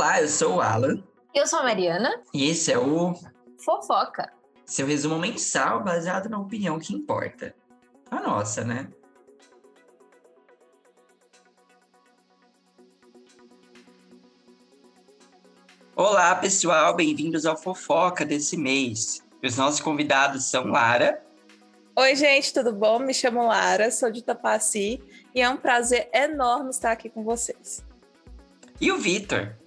Olá, eu sou o Alan. Eu sou a Mariana. E esse é o Fofoca. Seu resumo mensal baseado na opinião que importa. A nossa, né? Olá, pessoal, bem-vindos ao Fofoca desse mês. Os nossos convidados são Lara. Oi, gente, tudo bom? Me chamo Lara, sou de Tapaci e é um prazer enorme estar aqui com vocês. E o Vitor.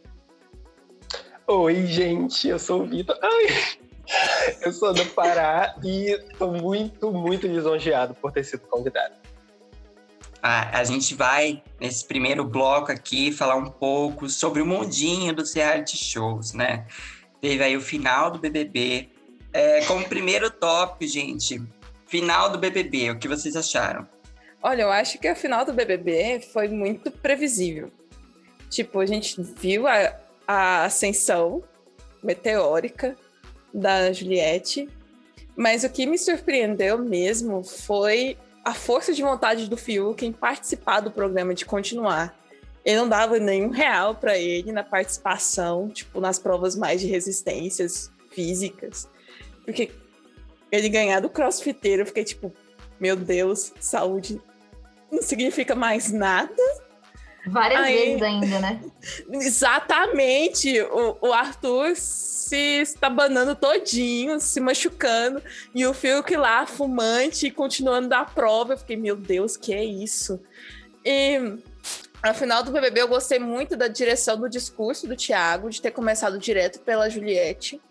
Oi, gente, eu sou o Vitor. Ai, eu sou do Pará e estou muito, muito lisonjeado por ter sido convidado. Ah, a gente vai, nesse primeiro bloco aqui, falar um pouco sobre o mundinho dos reality shows, né? Teve aí o final do BBB. É, como primeiro top, gente, final do BBB, o que vocês acharam? Olha, eu acho que a final do BBB foi muito previsível. Tipo, a gente viu a, a ascensão meteórica da Juliette, mas o que me surpreendeu mesmo foi a força de vontade do Fiuk em participar do programa, de continuar. Ele não dava nenhum real para ele na participação, tipo, nas provas mais de resistências físicas. Porque ele ganhar do crossfiteiro, eu fiquei tipo, meu Deus, saúde não significa mais nada. Várias Aí, vezes ainda, né? Exatamente. O, o Arthur se estabanando todinho, se machucando, e o Fiuk lá, fumante, continuando da prova. Eu fiquei, meu Deus, que é isso? E no final do BBB eu gostei muito da direção do discurso do Thiago, de ter começado direto pela Juliette.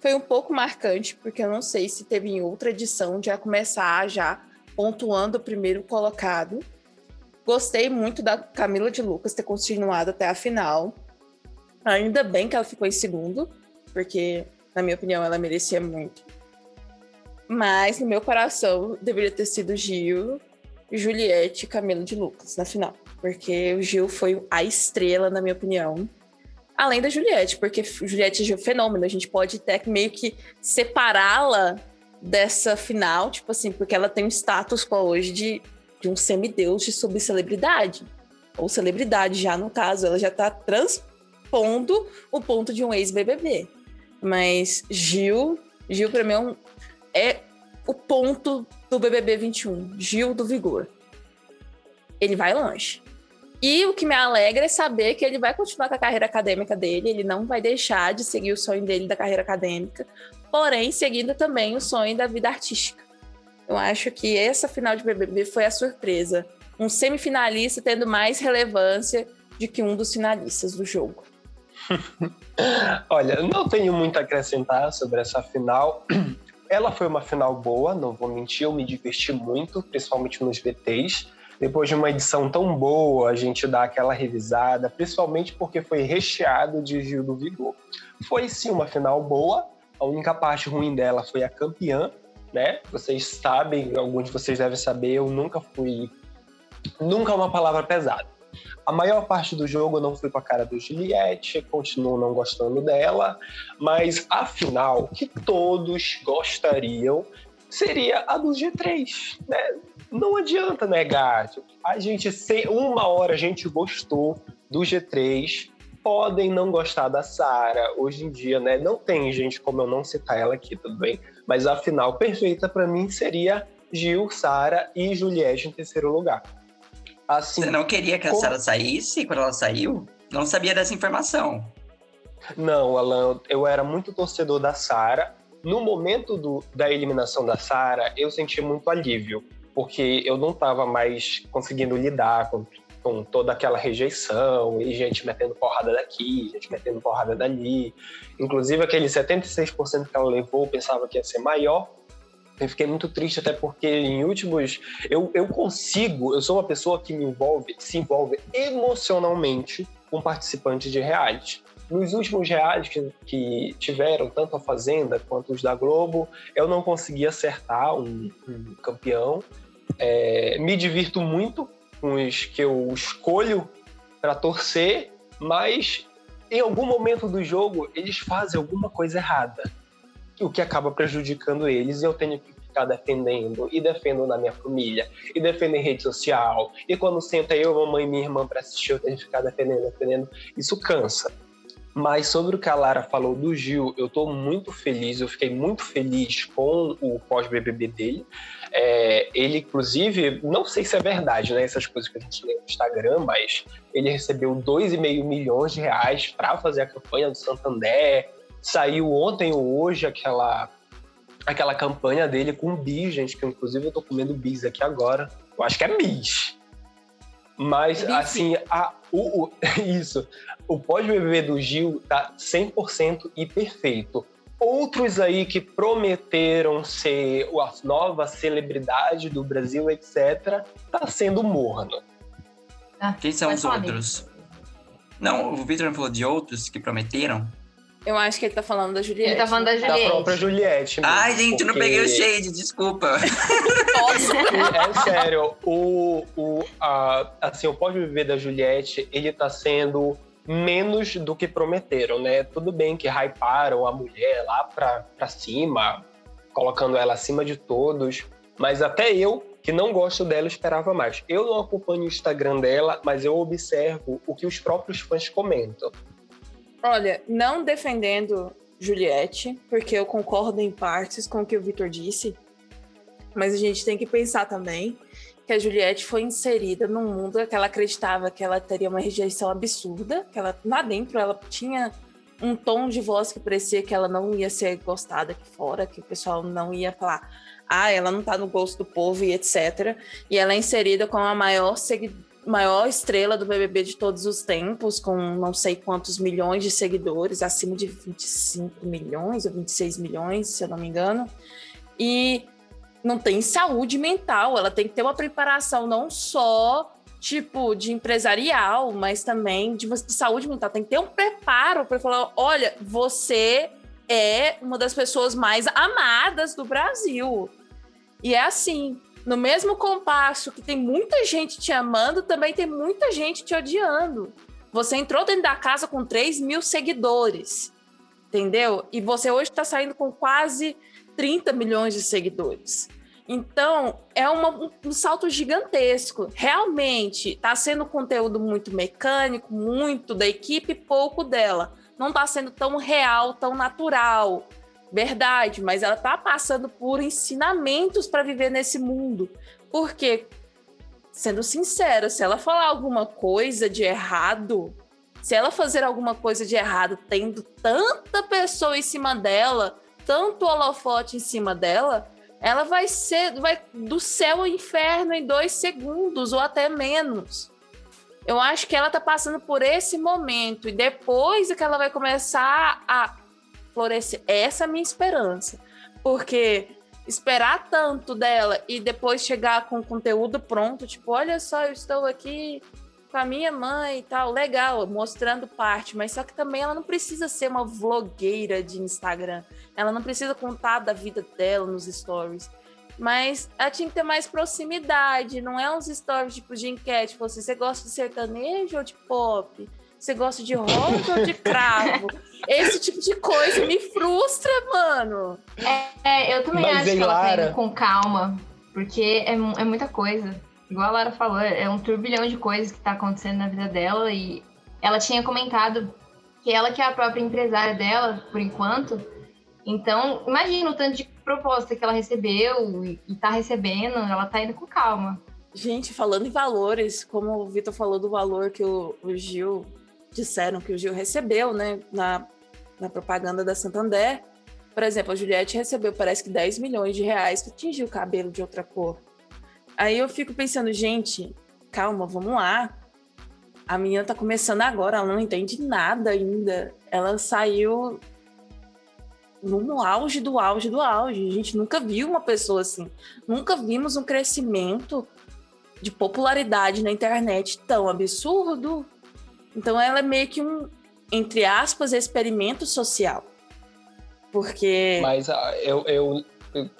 Foi um pouco marcante, porque eu não sei se teve em outra edição de começar já pontuando o primeiro colocado. Gostei muito da Camila de Lucas ter continuado até a final. Ainda bem que ela ficou em segundo, porque, na minha opinião, ela merecia muito. Mas, no meu coração, deveria ter sido Gil, Juliette e Camila de Lucas na final. Porque o Gil foi a estrela, na minha opinião. Além da Juliette, porque Juliette é um fenômeno. A gente pode até meio que separá-la dessa final, tipo assim, porque ela tem um status qual hoje de de um semideus de subcelebridade. Ou celebridade, já no caso, ela já está transpondo o ponto de um ex-BBB. Mas Gil, Gil para mim é, um, é o ponto do BBB 21, Gil do Vigor. Ele vai longe. E o que me alegra é saber que ele vai continuar com a carreira acadêmica dele, ele não vai deixar de seguir o sonho dele da carreira acadêmica, porém seguindo também o sonho da vida artística. Eu acho que essa final de BBB foi a surpresa. Um semifinalista tendo mais relevância do que um dos finalistas do jogo. Olha, não tenho muito a acrescentar sobre essa final. Ela foi uma final boa, não vou mentir, eu me diverti muito, principalmente nos BTs. Depois de uma edição tão boa, a gente dá aquela revisada, principalmente porque foi recheado de Gil do Vigor. Foi sim uma final boa, a única parte ruim dela foi a campeã, né? Vocês sabem, alguns de vocês devem saber, eu nunca fui. Nunca é uma palavra pesada. A maior parte do jogo eu não fui com a cara do Juliette, continuo não gostando dela, mas a final que todos gostariam seria a do G3, né? Não adianta negar. A gente, uma hora a gente gostou do G3, podem não gostar da Sara. Hoje em dia, né? Não tem gente como eu não citar ela aqui, tudo bem? Mas a final perfeita para mim seria Gil, Sara e Juliette em terceiro lugar. Assim, Você não queria que a como... Sara saísse quando ela saiu? Não sabia dessa informação. Não, Alan, eu era muito torcedor da Sara. No momento do, da eliminação da Sara, eu senti muito alívio, porque eu não estava mais conseguindo lidar com com toda aquela rejeição e gente metendo porrada daqui, gente metendo porrada dali. Inclusive, aquele 76% que ela levou, pensava que ia ser maior. Eu fiquei muito triste, até porque em últimos. Eu, eu consigo, eu sou uma pessoa que me envolve, se envolve emocionalmente com participantes de reality. Nos últimos realities que, que, tiveram, tanto a Fazenda quanto os da Globo, eu não consegui acertar um, um campeão. É, me divirto muito uns que eu escolho para torcer, mas em algum momento do jogo eles fazem alguma coisa errada, o que acaba prejudicando eles e eu tenho que ficar defendendo e defendo na minha família e defendo em rede social e quando senta eu, mamãe e minha irmã para assistir eu tenho que ficar defendendo, defendendo, isso cansa. Mas sobre o que a Lara falou do Gil, eu tô muito feliz, eu fiquei muito feliz com o pós-BBB dele. É, ele, inclusive, não sei se é verdade, né? Essas coisas que a gente lê no Instagram, mas ele recebeu 2,5 milhões de reais para fazer a campanha do Santander. Saiu ontem ou hoje aquela, aquela campanha dele com bis, gente, que inclusive eu tô comendo bis aqui agora. Eu acho que é bis. Mas, assim, a, o, o, isso. O pós-BBB do Gil tá 100% e perfeito. Outros aí que prometeram ser a nova celebridade do Brasil, etc., tá sendo morno. Ah, Quem são os outros? Não, o Victor falou de outros que prometeram. Eu acho que ele tá falando da Juliette. Ele tá falando da Juliette. Da própria Juliette. Mesmo, Ai, gente, porque... não peguei o shade, desculpa. é sério, o, o, a, assim, o Pode Viver da Juliette, ele tá sendo menos do que prometeram, né? Tudo bem que hyparam a mulher lá pra, pra cima, colocando ela acima de todos, mas até eu, que não gosto dela, esperava mais. Eu não acompanho o Instagram dela, mas eu observo o que os próprios fãs comentam. Olha, não defendendo Juliette, porque eu concordo em partes com o que o Vitor disse, mas a gente tem que pensar também que a Juliette foi inserida num mundo que ela acreditava que ela teria uma rejeição absurda, que ela lá dentro ela tinha um tom de voz que parecia que ela não ia ser gostada aqui fora, que o pessoal não ia falar, ah, ela não tá no gosto do povo e etc. E ela é inserida com a maior seguidora maior estrela do BBB de todos os tempos, com não sei quantos milhões de seguidores, acima de 25 milhões ou 26 milhões, se eu não me engano. E não tem saúde mental, ela tem que ter uma preparação não só tipo de empresarial, mas também de, de saúde mental. Tem que ter um preparo para falar: olha, você é uma das pessoas mais amadas do Brasil. E é assim, no mesmo compasso que tem muita gente te amando, também tem muita gente te odiando. Você entrou dentro da casa com 3 mil seguidores, entendeu? E você hoje está saindo com quase 30 milhões de seguidores. Então, é uma, um salto gigantesco. Realmente, está sendo conteúdo muito mecânico, muito da equipe, pouco dela. Não está sendo tão real, tão natural. Verdade, mas ela está passando por ensinamentos para viver nesse mundo. Porque, sendo sincera, se ela falar alguma coisa de errado, se ela fazer alguma coisa de errado tendo tanta pessoa em cima dela, tanto holofote em cima dela, ela vai ser vai do céu ao inferno em dois segundos ou até menos. Eu acho que ela tá passando por esse momento e depois é que ela vai começar a florescer. Essa é a minha esperança. Porque esperar tanto dela e depois chegar com o conteúdo pronto, tipo, olha só, eu estou aqui com a minha mãe e tal, legal, mostrando parte, mas só que também ela não precisa ser uma vlogueira de Instagram. Ela não precisa contar da vida dela nos stories. Mas ela tinha que ter mais proximidade, não é uns stories tipo de enquete, tipo assim, você gosta de sertanejo ou de pop? Você gosta de rosa ou de cravo? Esse tipo de coisa me frustra, mano. É, é eu também Mas acho que ela tá indo com calma, porque é, é muita coisa. Igual a Lara falou, é um turbilhão de coisas que tá acontecendo na vida dela e ela tinha comentado que ela que é a própria empresária dela, por enquanto. Então, imagina o tanto de proposta que ela recebeu e, e tá recebendo, ela tá indo com calma. Gente, falando em valores, como o Vitor falou do valor que o, o Gil disseram que o Gil recebeu, né, na, na propaganda da Santander. Por exemplo, a Juliette recebeu, parece que 10 milhões de reais para tingir o cabelo de outra cor. Aí eu fico pensando, gente, calma, vamos lá. A menina tá começando agora, ela não entende nada ainda. Ela saiu no auge do auge do auge. A gente nunca viu uma pessoa assim. Nunca vimos um crescimento de popularidade na internet tão absurdo. Então ela é meio que um, entre aspas, experimento social. Porque. Mas ah, eu, eu, eu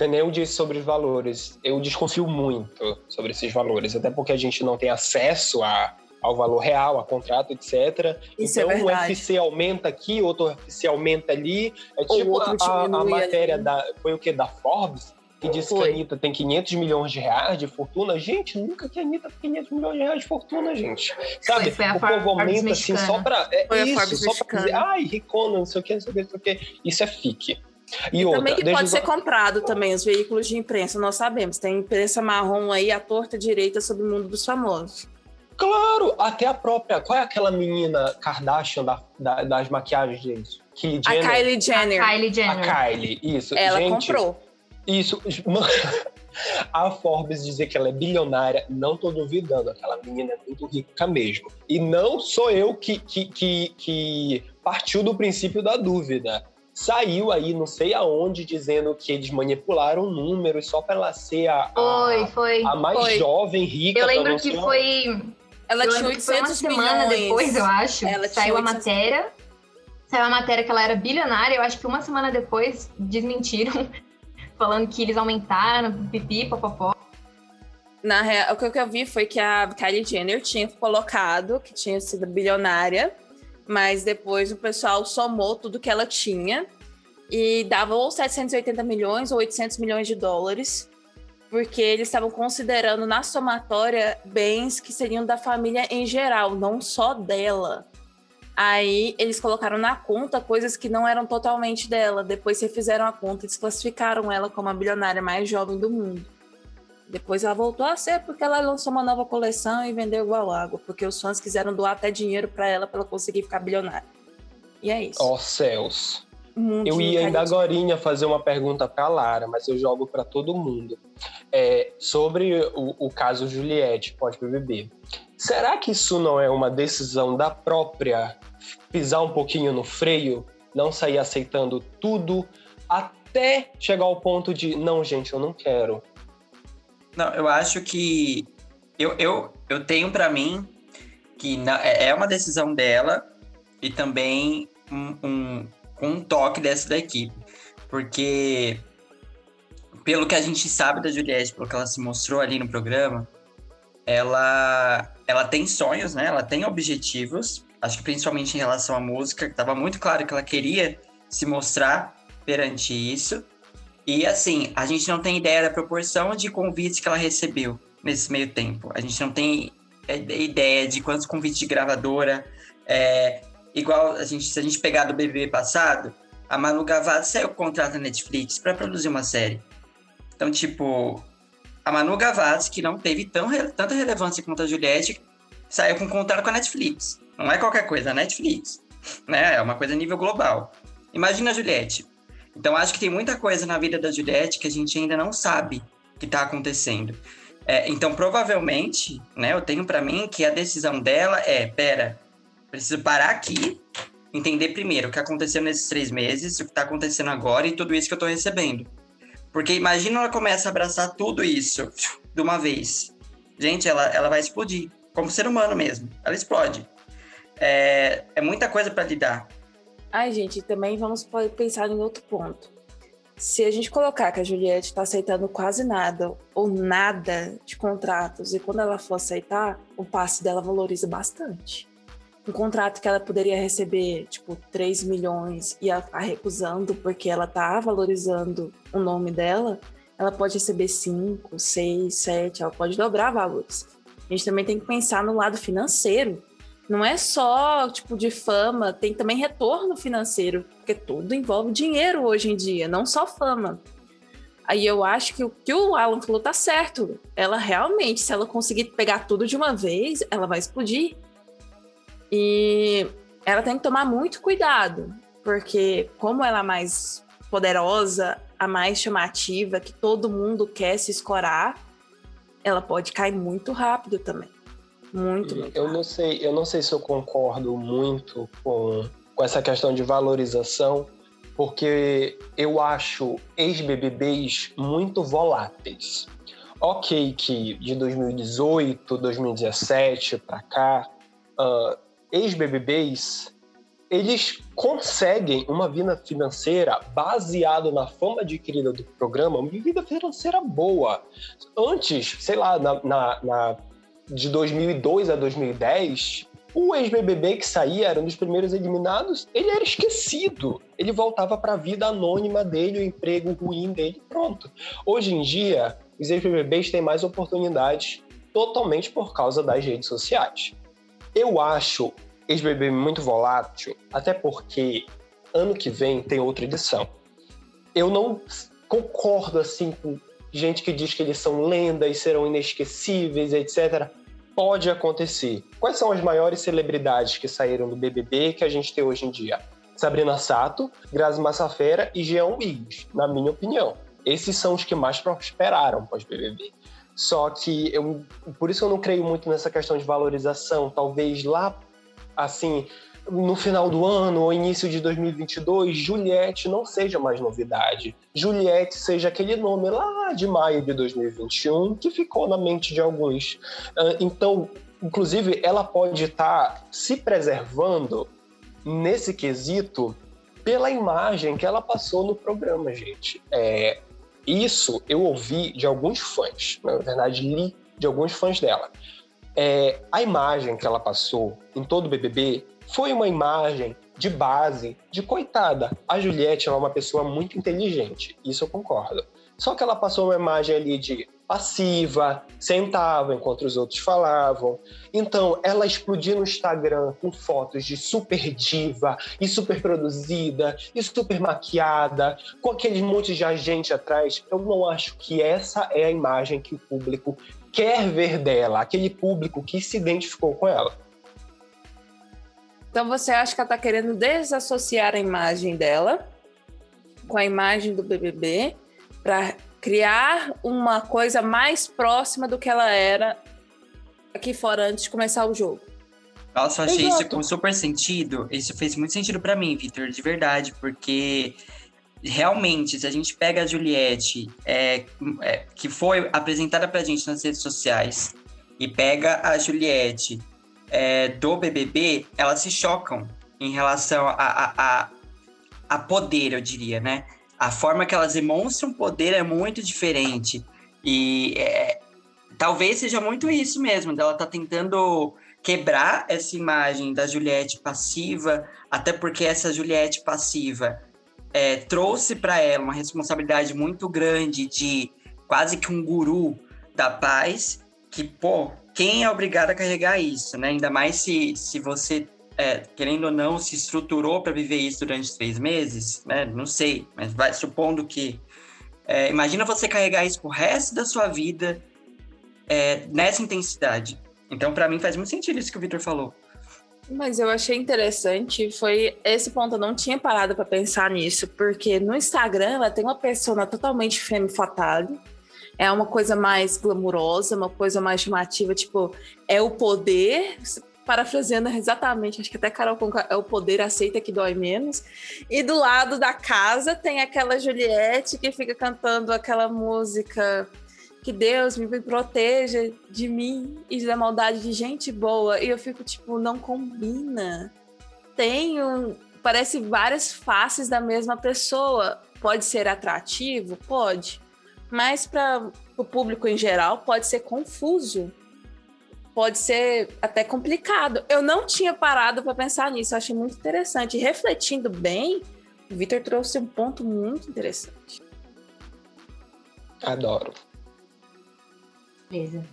eu disse sobre os valores, eu desconfio muito sobre esses valores, até porque a gente não tem acesso a, ao valor real, a contrato, etc. Isso então, é um FC aumenta aqui, outro FC aumenta ali. É tipo a, a, matéria da. Foi o que? Da Forbes? E disse Foi. que a Anitta tem 500 milhões de reais de fortuna. Gente, nunca que a Anitta tem 500 milhões de reais de fortuna, gente. Sabe? Foi, o povo aumenta assim só pra. É foi isso, só pra dizer, ai, ricona, não sei o que, não sei o que, não sei o que. Isso é fique. E, e outra, também que pode ser comprado também, os veículos de imprensa, nós sabemos. Tem imprensa marrom aí, a torta direita sobre o mundo dos famosos. Claro, até a própria. Qual é aquela menina Kardashian da, da, das maquiagens deles? Kylie Jenner. A Kylie Jenner. A Kylie Jenner. A Kylie, isso. Ela Gente, comprou. Isso. A Forbes dizer que ela é bilionária, não tô duvidando. Aquela menina é muito rica mesmo. E não sou eu que, que, que, que partiu do princípio da dúvida saiu aí, não sei aonde, dizendo que eles manipularam números só para ela ser a, foi, a, foi, a mais foi. jovem, rica. Eu lembro que foi. Ela eu tinha 800 uma semana milhões. depois, eu acho. Ela saiu a matéria. Saiu a matéria que ela era bilionária. Eu acho que uma semana depois desmentiram, falando que eles aumentaram, pipi, popopó. Na real, o que eu vi foi que a Kylie Jenner tinha colocado que tinha sido bilionária mas depois o pessoal somou tudo que ela tinha e dava ou 780 milhões ou 800 milhões de dólares, porque eles estavam considerando na somatória bens que seriam da família em geral, não só dela. Aí eles colocaram na conta coisas que não eram totalmente dela. Depois refizeram a conta e desclassificaram ela como a bilionária mais jovem do mundo. Depois ela voltou a ser porque ela lançou uma nova coleção e vendeu igual água, porque os fãs quiseram doar até dinheiro para ela para ela conseguir ficar bilionária. E é isso. Ó oh, céus. eu ia ainda agora fazer uma pergunta para Lara, mas eu jogo para todo mundo. É, sobre o, o caso Juliette pós-BBB. Será que isso não é uma decisão da própria pisar um pouquinho no freio, não sair aceitando tudo, até chegar ao ponto de, não, gente, eu não quero. Não, eu acho que eu, eu, eu tenho para mim que é, é uma decisão dela e também um, um, um toque dessa da equipe. Porque, pelo que a gente sabe da Juliette, pelo que ela se mostrou ali no programa, ela, ela tem sonhos, né? Ela tem objetivos. Acho que principalmente em relação à música, estava muito claro que ela queria se mostrar perante isso. E assim, a gente não tem ideia da proporção de convites que ela recebeu nesse meio tempo. A gente não tem é, ideia de quantos convites de gravadora. É, igual a gente, se a gente pegar do BBB passado, a Manu Gavassi saiu com contrato da Netflix para produzir uma série. Então, tipo, a Manu Gavassi, que não teve tão, tanta relevância quanto a Juliette, saiu com contrato com a Netflix. Não é qualquer coisa, a Netflix. Né? É uma coisa a nível global. Imagina a Juliette. Então, acho que tem muita coisa na vida da Juliette que a gente ainda não sabe que está acontecendo. É, então, provavelmente, né, eu tenho para mim que a decisão dela é: pera, preciso parar aqui, entender primeiro o que aconteceu nesses três meses, o que está acontecendo agora e tudo isso que eu estou recebendo. Porque imagina ela começa a abraçar tudo isso de uma vez. Gente, ela, ela vai explodir, como ser humano mesmo. Ela explode. É, é muita coisa para lidar. Ai, gente, também vamos pensar em outro ponto. Se a gente colocar que a Juliette está aceitando quase nada ou nada de contratos, e quando ela for aceitar, o passe dela valoriza bastante. Um contrato que ela poderia receber, tipo, 3 milhões e tá recusando porque ela tá valorizando o nome dela, ela pode receber 5, 6, 7, ela pode dobrar valores. A gente também tem que pensar no lado financeiro não é só tipo de fama, tem também retorno financeiro, porque tudo envolve dinheiro hoje em dia, não só fama. Aí eu acho que o que o Alan falou tá certo. Ela realmente, se ela conseguir pegar tudo de uma vez, ela vai explodir. E ela tem que tomar muito cuidado, porque como ela é mais poderosa, a mais chamativa, que todo mundo quer se escorar, ela pode cair muito rápido também. Muito legal. Eu não sei, eu não sei se eu concordo muito com, com essa questão de valorização, porque eu acho ex-BBBs muito voláteis. Ok que de 2018, 2017 para cá, uh, ex-BBBs eles conseguem uma vida financeira baseada na fama adquirida do programa, uma vida financeira boa. Antes, sei lá, na, na, na de 2002 a 2010, O ex-BBB que saía, era um dos primeiros eliminados, ele era esquecido. Ele voltava para a vida anônima dele, o emprego ruim dele, pronto. Hoje em dia, os ex-BBBs têm mais oportunidades totalmente por causa das redes sociais. Eu acho ex-BBB muito volátil, até porque ano que vem tem outra edição. Eu não concordo assim com gente que diz que eles são lendas, serão inesquecíveis, etc. Pode acontecer. Quais são as maiores celebridades que saíram do BBB que a gente tem hoje em dia? Sabrina Sato, Grazi Massafera e Jean Willis, na minha opinião. Esses são os que mais prosperaram pós-BBB. Só que eu, por isso eu não creio muito nessa questão de valorização. Talvez lá, assim, no final do ano ou início de 2022, Juliette não seja mais novidade. Juliette seja aquele nome lá de maio de 2021 que ficou na mente de alguns. Ah, então, inclusive, ela pode estar se preservando nesse quesito pela imagem que ela passou no programa, gente. É, isso eu ouvi de alguns fãs, na verdade, li de alguns fãs dela. É, a imagem que ela passou em todo o BBB foi uma imagem de base de coitada. A Juliette é uma pessoa muito inteligente, isso eu concordo. Só que ela passou uma imagem ali de passiva, sentava enquanto os outros falavam. Então, ela explodia no Instagram com fotos de super diva e super produzida e super maquiada, com aquele monte de agente atrás. Eu não acho que essa é a imagem que o público quer ver dela, aquele público que se identificou com ela. Então você acha que ela está querendo desassociar a imagem dela com a imagem do BBB para criar uma coisa mais próxima do que ela era aqui fora antes de começar o jogo. Nossa, eu achei Exato. isso com super sentido. Isso fez muito sentido para mim, Vitor, de verdade, porque realmente, se a gente pega a Juliette, é, é, que foi apresentada pra gente nas redes sociais, e pega a Juliette é, do BBB, elas se chocam em relação a, a, a, a, poder, eu diria, né? A forma que elas demonstram poder é muito diferente. E é, talvez seja muito isso mesmo, dela tá tentando quebrar essa imagem da Juliette passiva, até porque essa Juliette passiva é, trouxe para ela uma responsabilidade muito grande de quase que um guru da paz, que, pô, quem é obrigado a carregar isso, né? Ainda mais se, se você, é, querendo ou não, se estruturou para viver isso durante três meses, né? Não sei, mas vai supondo que. É, imagina você carregar isso pro resto da sua vida é, nessa intensidade. Então, para mim, faz muito sentido isso que o Victor falou. Mas eu achei interessante, foi esse ponto, eu não tinha parado para pensar nisso, porque no Instagram ela tem uma persona totalmente femme fatale, é uma coisa mais glamurosa, uma coisa mais chamativa, tipo, é o poder, parafraseando exatamente, acho que até Carol Conca, é o poder aceita que dói menos. E do lado da casa tem aquela Juliette que fica cantando aquela música que Deus me proteja de mim e da maldade de gente boa. E eu fico tipo, não combina. Tem um, parece várias faces da mesma pessoa. Pode ser atrativo? Pode mas para o público em geral pode ser confuso, pode ser até complicado. Eu não tinha parado para pensar nisso, eu achei muito interessante. E refletindo bem, o Victor trouxe um ponto muito interessante. Adoro. Beleza.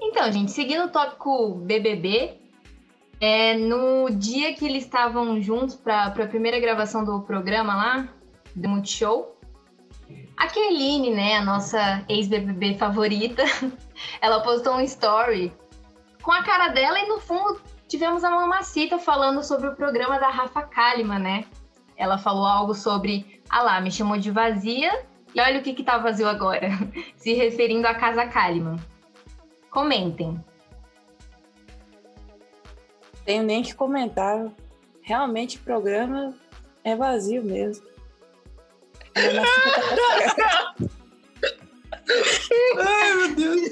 Então, gente, seguindo o tópico BBB, é, no dia que eles estavam juntos para a primeira gravação do programa lá, do Multishow, a Kerline, né, a nossa ex-BBB favorita, ela postou um story com a cara dela e no fundo tivemos a Mamacita falando sobre o programa da Rafa Kalimann, né? Ela falou algo sobre, ah lá, me chamou de vazia e olha o que que tá vazio agora, se referindo à Casa Kalimann. Comentem. Tenho nem que comentar. Realmente o programa é vazio mesmo. Ai, meu Deus.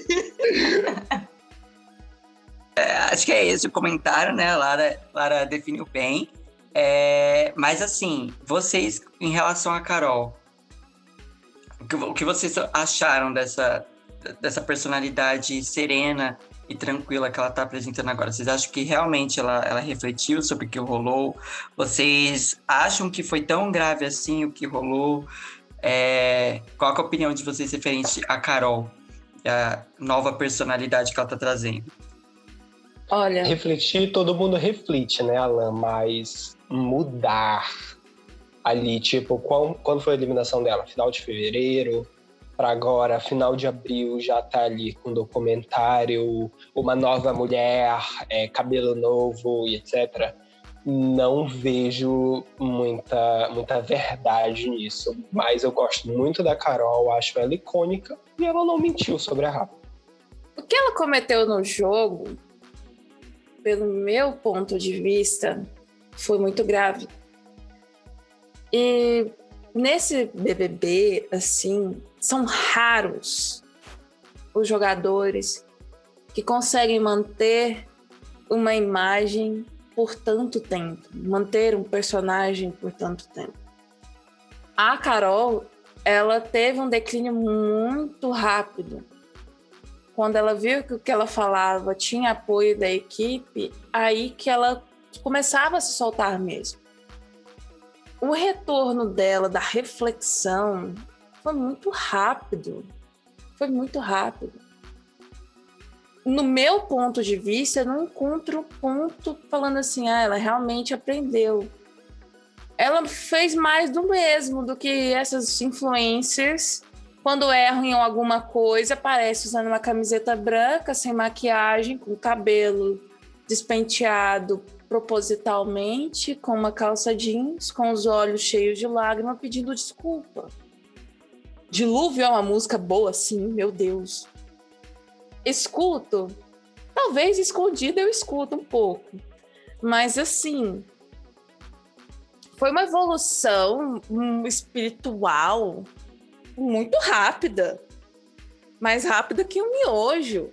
É, acho que é esse o comentário, né? Lara, Lara definiu bem. É, mas assim, vocês, em relação a Carol, o que, o que vocês acharam dessa, dessa personalidade serena e tranquila que ela está apresentando agora? Vocês acham que realmente ela, ela refletiu sobre o que rolou? Vocês acham que foi tão grave assim o que rolou? É, qual é a opinião de vocês referente a Carol, a nova personalidade que ela está trazendo? Olha. Refletir, todo mundo reflete, né, Alan? Mas mudar ali, tipo, qual, quando foi a eliminação dela? Final de fevereiro, para agora, final de abril, já tá ali com documentário, uma nova mulher, é, cabelo novo e etc. Não vejo muita, muita verdade nisso, mas eu gosto muito da Carol, acho ela icônica e ela não mentiu sobre a Rafa. O que ela cometeu no jogo, pelo meu ponto de vista, foi muito grave. E nesse BBB, assim, são raros os jogadores que conseguem manter uma imagem por tanto tempo, manter um personagem por tanto tempo. A Carol, ela teve um declínio muito rápido. Quando ela viu que o que ela falava tinha apoio da equipe, aí que ela começava a se soltar mesmo o retorno dela, da reflexão, foi muito rápido. Foi muito rápido. No meu ponto de vista, eu não encontro ponto falando assim, ah, ela realmente aprendeu. Ela fez mais do mesmo do que essas influencers. Quando erram em alguma coisa, aparece usando uma camiseta branca, sem maquiagem, com cabelo despenteado, propositalmente com uma calça jeans, com os olhos cheios de lágrima, pedindo desculpa. Dilúvio é uma música boa, sim, meu Deus. Escuto. Talvez escondido eu escuto um pouco. Mas assim, foi uma evolução espiritual muito rápida. Mais rápida que um miojo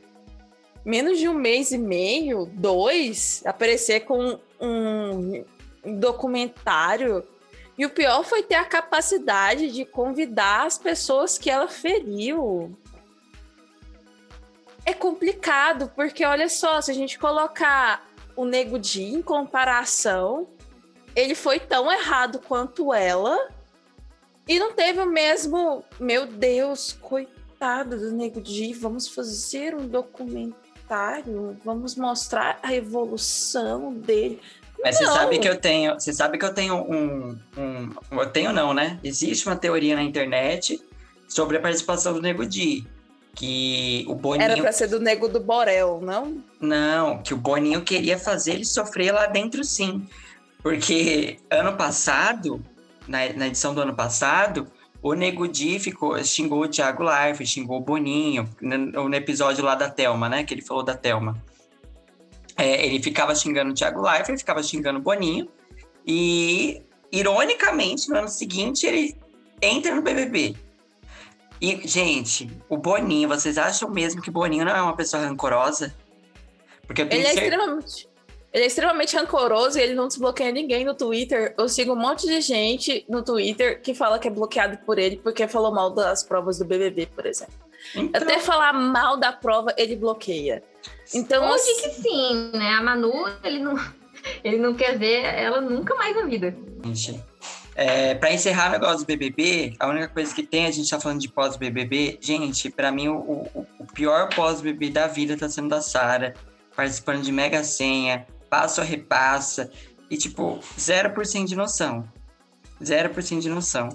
menos de um mês e meio, dois, aparecer com um documentário. E o pior foi ter a capacidade de convidar as pessoas que ela feriu. É complicado, porque olha só, se a gente colocar o Nego Di em comparação, ele foi tão errado quanto ela e não teve o mesmo, meu Deus, coitado do Nego Di, vamos fazer um documentário vamos mostrar a evolução dele. Mas não. você sabe que eu tenho, você sabe que eu tenho um, um, eu tenho não, né? Existe uma teoria na internet sobre a participação do Nego Di, que o Boninho Era para ser do Nego do Borel, não? Não, que o Boninho queria fazer ele sofrer lá dentro sim. Porque ano passado, na, na edição do ano passado, o Nego Di ficou, xingou o Thiago Life, xingou o Boninho, no, no, episódio lá da Telma, né? Que ele falou da Telma. É, ele ficava xingando o Thiago Life, ele ficava xingando o Boninho. E, ironicamente, no ano seguinte, ele entra no BBB. E, gente, o Boninho, vocês acham mesmo que o Boninho não é uma pessoa rancorosa? Porque eu tenho ele é extremamente ele é extremamente rancoroso e ele não desbloqueia ninguém no Twitter. Eu sigo um monte de gente no Twitter que fala que é bloqueado por ele porque falou mal das provas do BBB, por exemplo. Então... Até falar mal da prova, ele bloqueia. Então, Hoje assim... que sim, né? A Manu, ele não, ele não quer ver ela nunca mais na vida. Gente, é, para encerrar o negócio do BBB, a única coisa que tem, a gente tá falando de pós-BBB, gente, para mim o, o, o pior pós-BBB da vida tá sendo da Sara, participando de Mega Senha, passo a repassa, e tipo, 0% de noção. 0% de noção.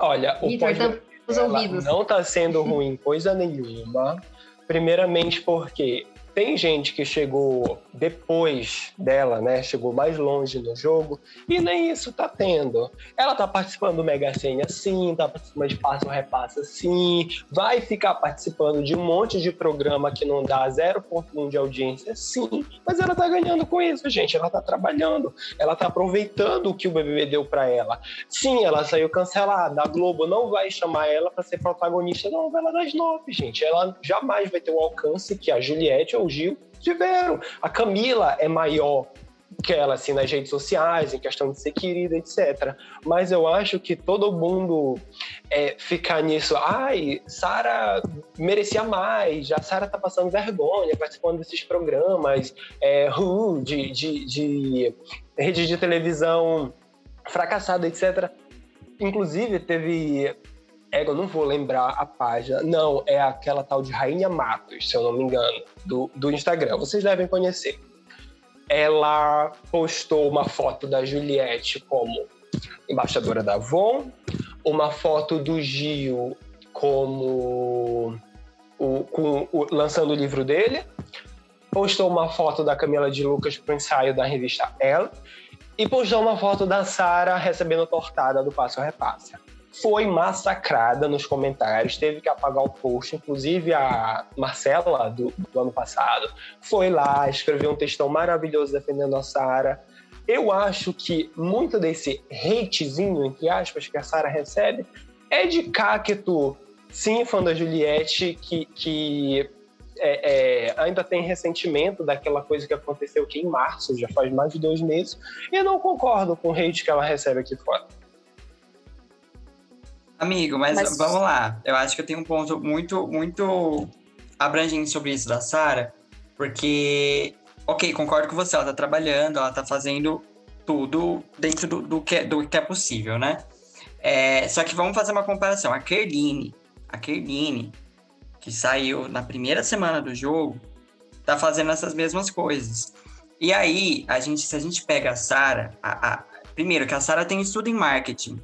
Olha, o Victor, pós não tá sendo ruim coisa nenhuma. Primeiramente porque tem gente que chegou depois dela, né? Chegou mais longe no jogo e nem isso tá tendo. Ela tá participando do Mega Sena sim, tá participando de Passo Repassa sim, vai ficar participando de um monte de programa que não dá 0.1 de audiência sim, mas ela tá ganhando com isso, gente. Ela tá trabalhando, ela tá aproveitando o que o BBB deu para ela. Sim, ela saiu cancelada. A Globo não vai chamar ela para ser protagonista da novela das nove, gente. Ela jamais vai ter o alcance que a Juliette ou o Gil tiveram. A Camila é maior que ela assim nas redes sociais, em questão de ser querida, etc. Mas eu acho que todo mundo é, ficar nisso, ai, Sara merecia mais, já Sara tá passando vergonha participando desses programas é, de, de, de rede de televisão fracassada, etc. Inclusive, teve. É, eu não vou lembrar a página. Não, é aquela tal de Rainha Matos, se eu não me engano, do, do Instagram. Vocês devem conhecer. Ela postou uma foto da Juliette como embaixadora da Avon, uma foto do Gil como o, com, o, lançando o livro dele, postou uma foto da Camila de Lucas para o ensaio da revista Elle e postou uma foto da Sara recebendo tortada do Passo Repassa. Foi massacrada nos comentários, teve que apagar o post. Inclusive, a Marcela, do, do ano passado, foi lá, escreveu um textão maravilhoso defendendo a Sara. Eu acho que muito desse hatezinho, entre aspas, que a Sara recebe é de cacto, sim, fã da Juliette, que, que é, é, ainda tem ressentimento daquela coisa que aconteceu aqui em março, já faz mais de dois meses, e não concordo com o hate que ela recebe aqui fora. Amigo, mas, mas, vamos lá. Eu acho que eu tenho um ponto muito, muito abrangente sobre isso da Sara, porque, ok, concordo com você, ela tá trabalhando, ela tá fazendo tudo dentro do, do, que, do que é possível, né? É, só que vamos fazer uma comparação. A Kerline, a Kerline, que saiu na primeira semana do jogo, tá fazendo essas mesmas coisas. E aí, a gente, se a gente pega a Sara, a, a, primeiro que a Sara tem estudo em marketing,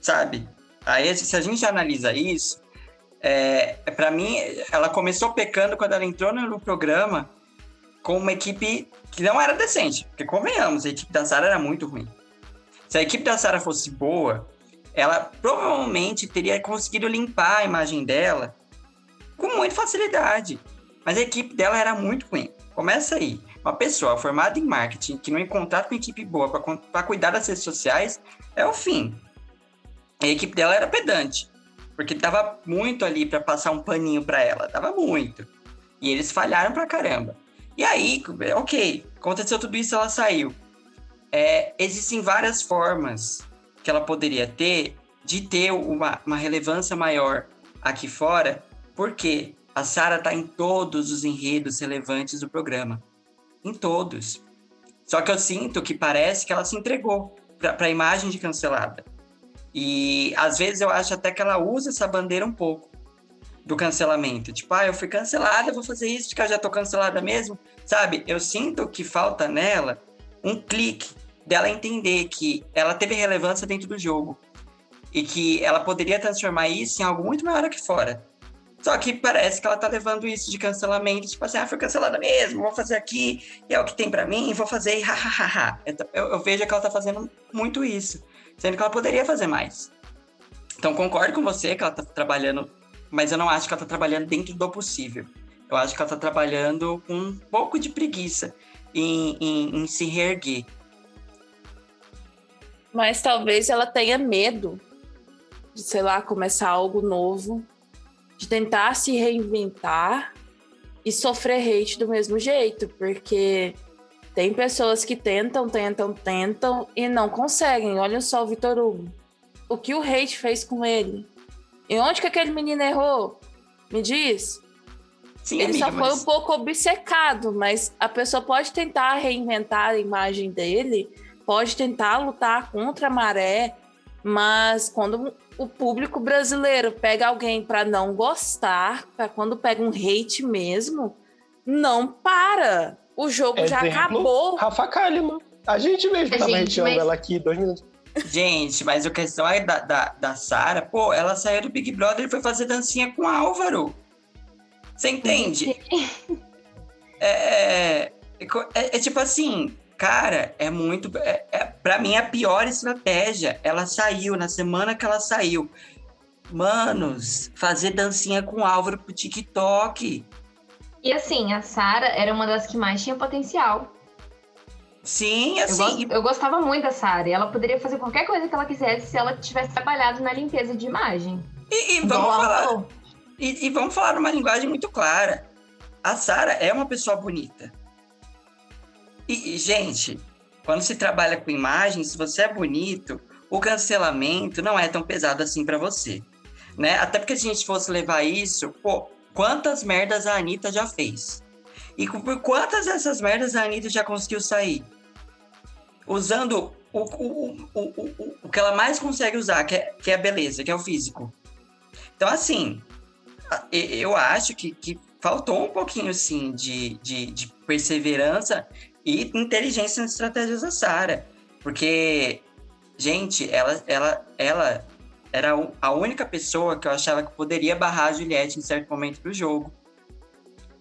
sabe? Aí, se a gente analisa isso, é, para mim, ela começou pecando quando ela entrou no programa com uma equipe que não era decente. Porque, convenhamos, a equipe da Sara era muito ruim. Se a equipe da Sara fosse boa, ela provavelmente teria conseguido limpar a imagem dela com muita facilidade. Mas a equipe dela era muito ruim. Começa aí. Uma pessoa formada em marketing que não encontrar com equipe boa para cuidar das redes sociais é o fim. A equipe dela era pedante, porque tava muito ali para passar um paninho para ela, tava muito. E eles falharam pra caramba. E aí, ok, aconteceu tudo isso, ela saiu. É, existem várias formas que ela poderia ter de ter uma, uma relevância maior aqui fora porque a Sara está em todos os enredos relevantes do programa. Em todos. Só que eu sinto que parece que ela se entregou para a imagem de cancelada. E às vezes eu acho até que ela usa essa bandeira um pouco do cancelamento. Tipo, ah, eu fui cancelada, vou fazer isso porque eu já tô cancelada mesmo. Sabe? Eu sinto que falta nela um clique dela entender que ela teve relevância dentro do jogo e que ela poderia transformar isso em algo muito maior aqui fora. Só que parece que ela tá levando isso de cancelamento, tipo assim, ah, foi cancelada mesmo, vou fazer aqui, é o que tem para mim, vou fazer hahaha. Então, eu, eu vejo que ela tá fazendo muito isso, sendo que ela poderia fazer mais. Então, concordo com você que ela tá trabalhando, mas eu não acho que ela tá trabalhando dentro do possível. Eu acho que ela tá trabalhando com um pouco de preguiça em, em, em se reerguer. Mas talvez ela tenha medo de, sei lá, começar algo novo de tentar se reinventar e sofrer hate do mesmo jeito, porque tem pessoas que tentam, tentam, tentam e não conseguem. Olha só o Vitor Hugo. O que o hate fez com ele? E onde que aquele menino errou? Me diz. Sim, ele amiga, só foi mas... um pouco obcecado, mas a pessoa pode tentar reinventar a imagem dele, pode tentar lutar contra a maré, mas quando o público brasileiro pega alguém para não gostar, para quando pega um hate mesmo, não para. O jogo Exemplo, já acabou. Rafa Kalimann. A gente mesmo a tava hateando mas... ela aqui dois minutos. Gente, mas a questão é da, da, da Sara, pô, ela saiu do Big Brother e foi fazer dancinha com Álvaro. Você entende? é, é, é, é tipo assim, Cara, é muito. É, é, para mim, é a pior estratégia. Ela saiu na semana que ela saiu. Manos, fazer dancinha com Álvaro pro TikTok. E assim, a Sara era uma das que mais tinha potencial. Sim, assim. Eu, eu gostava muito da Sara. Ela poderia fazer qualquer coisa que ela quisesse se ela tivesse trabalhado na limpeza de imagem. E, e vamos falar. E, e vamos falar numa linguagem muito clara. A Sara é uma pessoa bonita. E, gente, quando se trabalha com imagem, se você é bonito, o cancelamento não é tão pesado assim para você. Né? Até porque se a gente fosse levar isso, pô, quantas merdas a Anitta já fez? E por quantas dessas merdas a Anitta já conseguiu sair? Usando o, o, o, o, que ela mais consegue usar, que é, que é a beleza, que é o físico. Então, assim, eu acho que, que faltou um pouquinho, sim, de, de, de perseverança e inteligência nas estratégias da Sara. Porque, gente, ela, ela, ela era a única pessoa que eu achava que poderia barrar a Juliette em certo momento do jogo.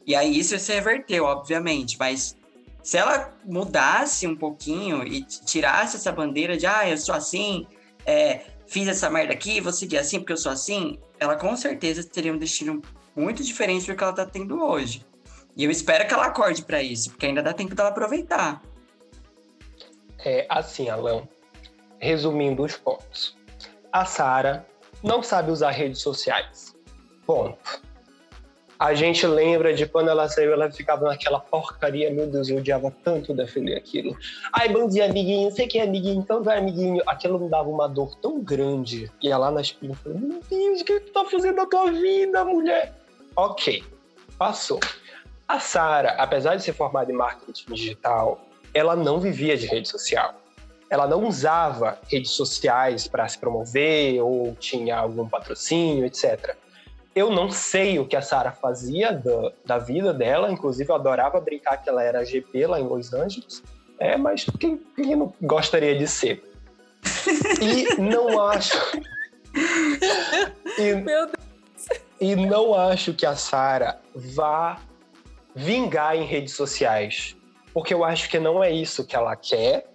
E aí isso se reverteu, obviamente, mas se ela mudasse um pouquinho e tirasse essa bandeira de, ah, eu sou assim, é, fiz essa merda aqui, vou seguir assim porque eu sou assim, ela com certeza teria um destino muito diferente do que ela tá tendo hoje. E eu espero que ela acorde para isso, porque ainda dá tempo dela aproveitar. É assim, Alan, resumindo os pontos. A Sara não sabe usar redes sociais. Ponto. A gente lembra de quando ela saiu, ela ficava naquela porcaria, meu Deus, eu odiava tanto defender aquilo. Ai, bom dia, amiguinho, sei que é amiguinho, então vai, amiguinho. Aquilo me dava uma dor tão grande. E lá nas pinhas, meu Deus, o que tu tá fazendo na tua vida, mulher? Ok, passou. A Sara, apesar de ser formada em marketing digital, ela não vivia de rede social. Ela não usava redes sociais para se promover ou tinha algum patrocínio, etc. Eu não sei o que a Sarah fazia da, da vida dela, inclusive eu adorava brincar que ela era GP lá em Los Angeles, é, mas quem, quem não gostaria de ser? E não acho. E, Meu Deus. E não acho que a Sarah vá vingar em redes sociais, porque eu acho que não é isso que ela quer.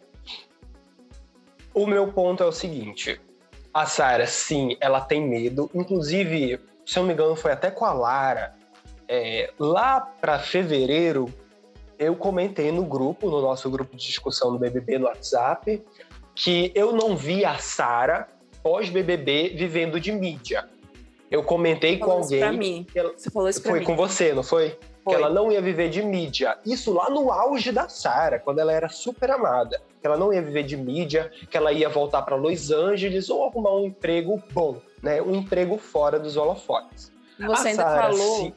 O meu ponto é o seguinte: a Sarah, sim, ela tem medo. Inclusive, se eu não me engano, foi até com a Lara. É, lá para fevereiro, eu comentei no grupo, no nosso grupo de discussão do BBB no WhatsApp, que eu não vi a Sara pós-BBB vivendo de mídia. Eu comentei com alguém. Pra mim. Ela... Você falou isso pra foi mim. com você, não foi? Foi? Que ela não ia viver de mídia. Isso lá no auge da Sara, quando ela era super amada. Que ela não ia viver de mídia, que ela ia voltar para Los Angeles ou arrumar um emprego bom né, um emprego fora dos holofotes. Você a ainda Sarah, falou. Se...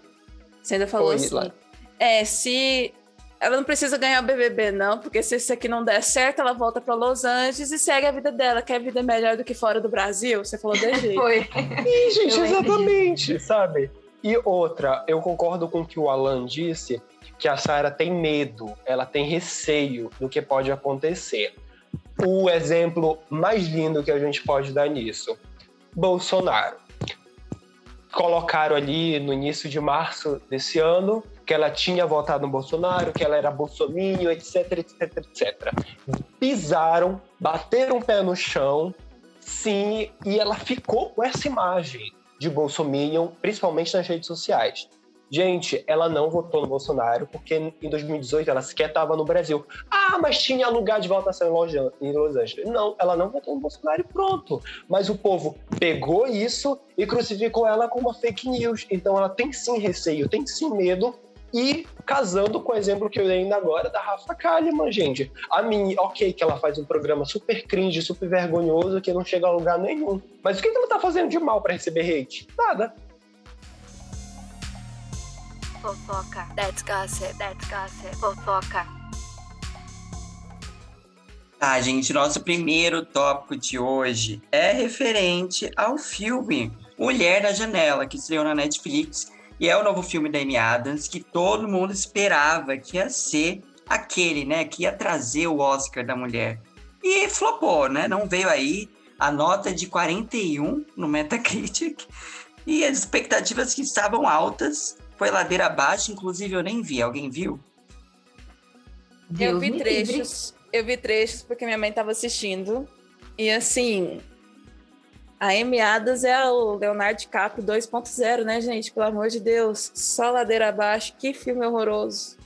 Você ainda falou assim. Lá. É, se ela não precisa ganhar o BBB, não, porque se isso aqui não der certo, ela volta para Los Angeles e segue a vida dela, que é a vida melhor do que fora do Brasil. Você falou de jeito. Foi. E, gente, eu exatamente, sabe? E outra, eu concordo com o que o Alan disse, que a Sarah tem medo, ela tem receio do que pode acontecer. O exemplo mais lindo que a gente pode dar nisso Bolsonaro. Colocaram ali no início de março desse ano que ela tinha votado no Bolsonaro, que ela era bolsominho, etc, etc, etc. Pisaram, bateram o pé no chão, sim, e ela ficou com essa imagem de bolsominion, principalmente nas redes sociais. Gente, ela não votou no Bolsonaro porque em 2018 ela sequer estava no Brasil. Ah, mas tinha lugar de votação em Los Angeles. Não, ela não votou no Bolsonaro e pronto. Mas o povo pegou isso e crucificou ela com uma fake news. Então ela tem sim receio, tem sim medo e casando com o exemplo que eu dei ainda agora da Rafa Kalimann, gente. A mim, ok, que ela faz um programa super cringe, super vergonhoso, que não chega a lugar nenhum. Mas o que ela tá fazendo de mal para receber hate? Nada. Fofoca. That's gossip. That's gossip. Fofoca. Tá, gente, nosso primeiro tópico de hoje é referente ao filme Mulher na Janela, que estreou na Netflix e é o novo filme da Amy Adams que todo mundo esperava que ia ser aquele, né, que ia trazer o Oscar da mulher. E flopou, né? Não veio aí a nota de 41 no Metacritic e as expectativas que estavam altas foi ladeira abaixo, inclusive eu nem vi. Alguém viu? Deus eu vi trechos. Livre. Eu vi trechos porque minha mãe estava assistindo. E assim, a Amy Adams é o Leonardo DiCaprio 2.0, né, gente? Pelo amor de Deus. Só ladeira abaixo. Que filme horroroso.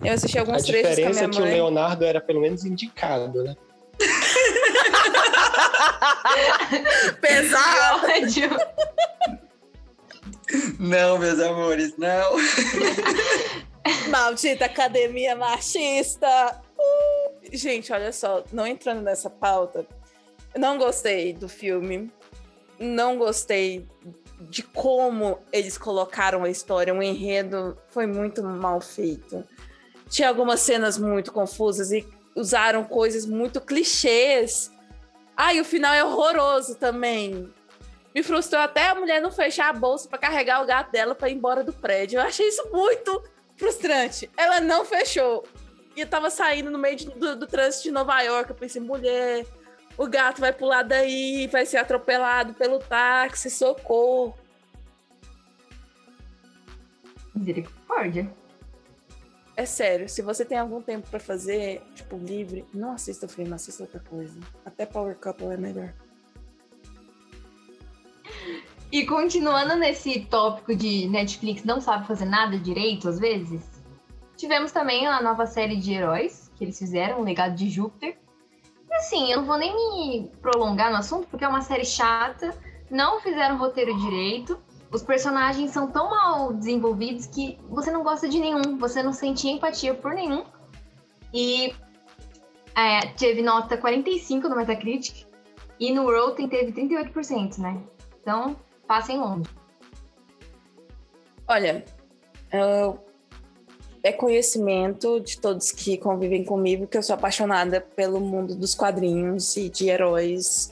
Eu assisti alguns a trechos com a minha mãe. A diferença é que o Leonardo era pelo menos indicado, né? Pesado. Não, meus amores, não. Maldita academia machista! Uh! Gente, olha só, não entrando nessa pauta, não gostei do filme. Não gostei de como eles colocaram a história. O enredo foi muito mal feito. Tinha algumas cenas muito confusas e usaram coisas muito clichês. Ai, o final é horroroso também. Me frustrou até a mulher não fechar a bolsa para carregar o gato dela para ir embora do prédio. Eu achei isso muito frustrante. Ela não fechou. E eu tava saindo no meio de, do, do trânsito de Nova York. Eu pensei, mulher, o gato vai pular daí, vai ser atropelado pelo táxi, socorro. Misericórdia. É sério, se você tem algum tempo para fazer, tipo, livre, não assista o filme, assista outra coisa. Até Power Couple é melhor. E continuando nesse tópico de Netflix não sabe fazer nada direito, às vezes, tivemos também a nova série de heróis que eles fizeram, o Legado de Júpiter. Assim, eu não vou nem me prolongar no assunto, porque é uma série chata, não fizeram roteiro direito, os personagens são tão mal desenvolvidos que você não gosta de nenhum, você não sente empatia por nenhum. E é, teve nota 45 no Metacritic e no Rotten teve 38%, né? Então, passem longe. Olha, é conhecimento de todos que convivem comigo que eu sou apaixonada pelo mundo dos quadrinhos e de heróis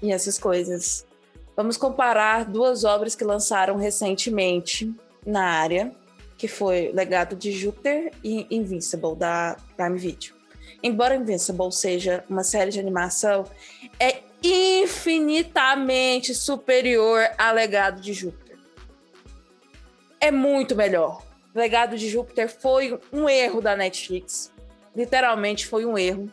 e essas coisas. Vamos comparar duas obras que lançaram recentemente na área, que foi Legado de Júpiter e Invincible, da Prime Video. Embora Invincible seja uma série de animação, é infinitamente superior a Legado de Júpiter. É muito melhor. Legado de Júpiter foi um erro da Netflix. Literalmente foi um erro.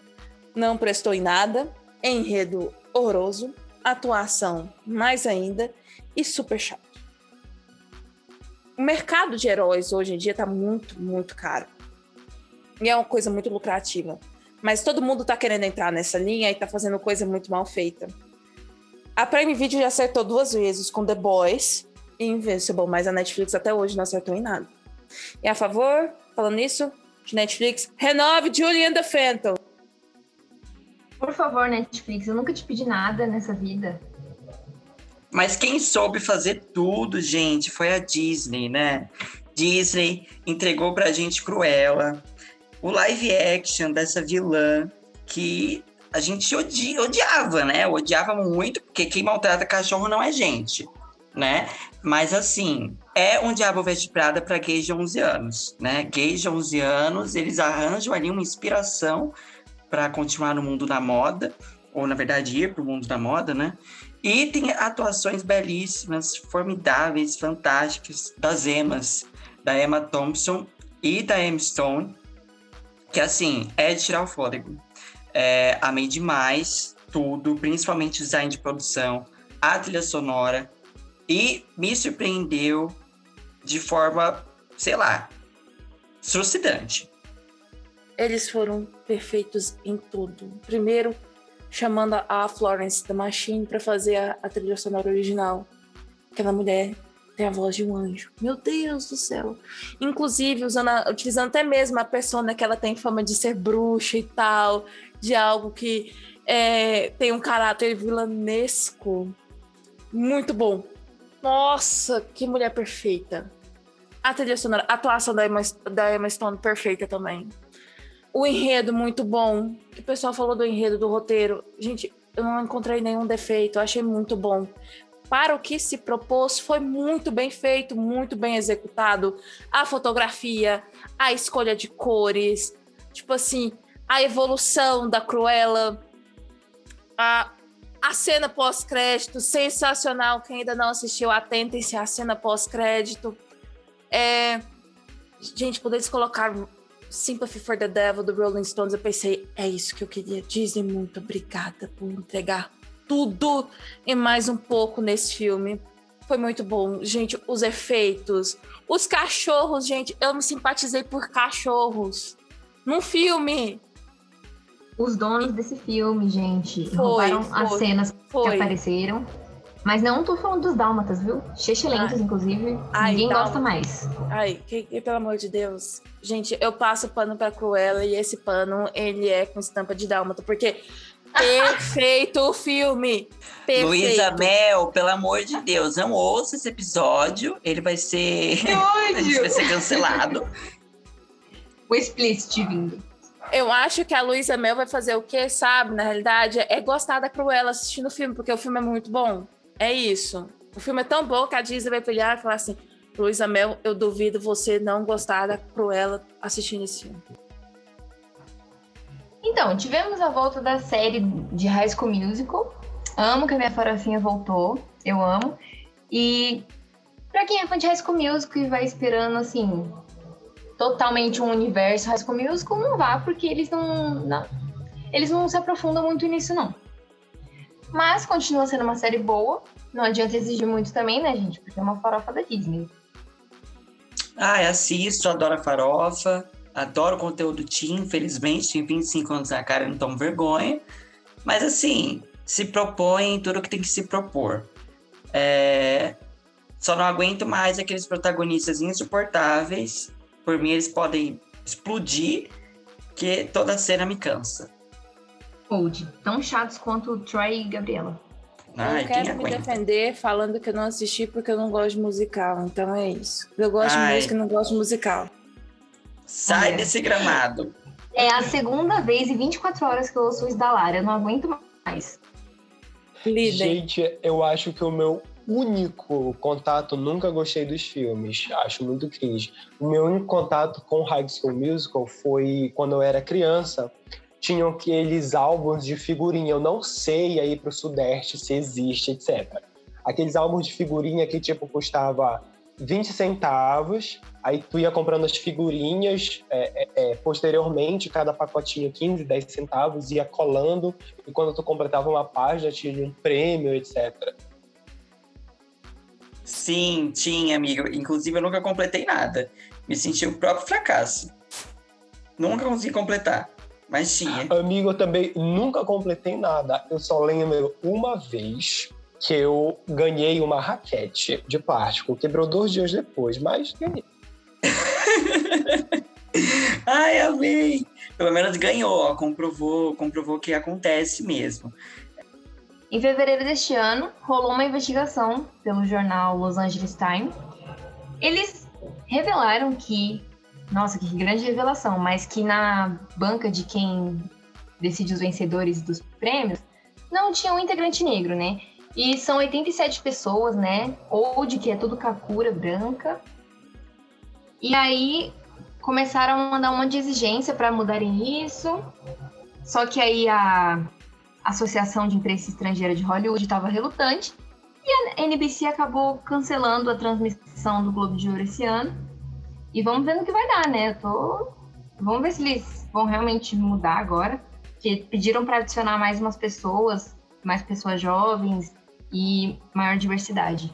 Não prestou em nada. Enredo horroroso atuação mais ainda e super chato. O mercado de heróis hoje em dia está muito, muito caro. E é uma coisa muito lucrativa. Mas todo mundo está querendo entrar nessa linha e está fazendo coisa muito mal feita. A Prime Video já acertou duas vezes com The Boys e Invincible, mas a Netflix até hoje não acertou em nada. E a favor, falando nisso, de Netflix, renove Julian the Phantom. Por favor, Netflix, eu nunca te pedi nada nessa vida. Mas quem soube fazer tudo, gente, foi a Disney, né? Disney entregou pra gente Cruella, o live action dessa vilã que a gente odi odiava, né? Odiava muito, porque quem maltrata cachorro não é gente, né? Mas assim, é um Diabo Veste Prada para gays de 11 anos, né? Gays de 11 anos, eles arranjam ali uma inspiração para continuar no mundo da moda, ou na verdade ir para o mundo da moda, né? E tem atuações belíssimas, formidáveis, fantásticas das Emmas, da Emma Thompson e da Emma Stone, que assim, é de tirar o fôlego. É, amei demais tudo, principalmente o design de produção, a trilha sonora, e me surpreendeu de forma, sei lá, suicidante eles foram perfeitos em tudo. Primeiro, chamando a Florence the Machine para fazer a, a, trilha sonora original. Aquela mulher tem a voz de um anjo. Meu Deus do céu. Inclusive, usando a, utilizando até mesmo a persona que ela tem fama de ser bruxa e tal, de algo que é, tem um caráter vilanesco. Muito bom. Nossa, que mulher perfeita. A trilha sonora, a atuação da Emma, da Emma Stone perfeita também. O enredo muito bom. O pessoal falou do enredo, do roteiro. Gente, eu não encontrei nenhum defeito. Eu achei muito bom. Para o que se propôs, foi muito bem feito, muito bem executado. A fotografia, a escolha de cores, tipo assim, a evolução da Cruella, a, a cena pós-crédito, sensacional. Quem ainda não assistiu, atentem-se à cena pós-crédito. É... Gente, poderes colocar Sympathy for the Devil do Rolling Stones, eu pensei, é isso que eu queria. Disney, muito obrigada por entregar tudo e mais um pouco nesse filme. Foi muito bom. Gente, os efeitos, os cachorros, gente, eu me simpatizei por cachorros num filme. Os donos desse filme, gente, foi, roubaram foi, as cenas foi. que apareceram Mas não tô falando dos dálmatas, viu? Chechelentos, inclusive. Ai, Ninguém dálmata. gosta mais. Ai, que, que, pelo amor de Deus. Gente, eu passo pano pra Cruella e esse pano, ele é com estampa de dálmata. Porque Perfeito o filme. Perfeito. Luísa Mel, pelo amor de Deus, não ouça esse episódio. Ele vai ser. A gente vai ser cancelado. o explicit vindo. Eu acho que a Luísa Mel vai fazer o que, sabe? Na realidade, é gostar da Cruella assistindo o filme, porque o filme é muito bom. É isso. O filme é tão bom que a Disney vai pegar e falar assim: Luísa Mel, eu duvido você não gostar da Cruella assistindo esse filme. Então, tivemos a volta da série de High School Musical. Amo que a minha farofinha voltou. Eu amo. E pra quem é fã de High School Musical e vai esperando, assim, totalmente um universo High School Musical, não vá, porque eles não, não, eles não se aprofundam muito nisso, não. Mas continua sendo uma série boa. Não adianta exigir muito também, né, gente? Porque é uma farofa da Disney. Ah, assisto, adoro a farofa. Adoro o conteúdo teen, infelizmente, tem 25 anos na cara, não tomo vergonha. Mas assim, se propõe tudo que tem que se propor. É... Só não aguento mais aqueles protagonistas insuportáveis. Por mim, eles podem explodir, que toda cena me cansa. Old, tão chatos quanto Troy e Gabriela. Ai, eu quero me defender falando que eu não assisti porque eu não gosto de musical. Então é isso. Eu gosto Ai. de música e não gosto de musical. Sai desse gramado. É a segunda vez em 24 horas que eu ouço isso da Lara. Eu não aguento mais. Gente, eu acho que o meu único contato, nunca gostei dos filmes, acho muito cringe. O meu único contato com High School Musical foi quando eu era criança. Tinham aqueles álbuns de figurinha. Eu não sei aí pro Sudeste se existe, etc. Aqueles álbuns de figurinha que, tipo, custava 20 centavos, aí tu ia comprando as figurinhas, é, é, é posteriormente, cada pacotinho 15, 10 centavos, ia colando, e quando tu completava uma página, tinha um prêmio, etc. Sim, tinha, amigo. Inclusive, eu nunca completei nada. Me senti o próprio fracasso. Nunca consegui completar, mas tinha. Amigo, eu também nunca completei nada. Eu só lembro uma vez que eu ganhei uma raquete de plástico. Quebrou dois dias depois, mas ganhei. Ai, amei! Pelo menos ganhou, ó, comprovou, comprovou que acontece mesmo. Em fevereiro deste ano, rolou uma investigação pelo jornal Los Angeles Times. Eles revelaram que, nossa, que grande revelação, mas que na banca de quem decide os vencedores dos prêmios, não tinha um integrante negro, né? E são 87 pessoas, né? Old, que é tudo Kakura branca. E aí começaram a mandar uma de exigência para mudarem isso. Só que aí a Associação de Imprensa Estrangeira de Hollywood estava relutante. E a NBC acabou cancelando a transmissão do Globo de Ouro esse ano. E vamos ver no que vai dar, né? Eu tô... Vamos ver se eles vão realmente mudar agora. Que pediram para adicionar mais umas pessoas, mais pessoas jovens, e maior diversidade.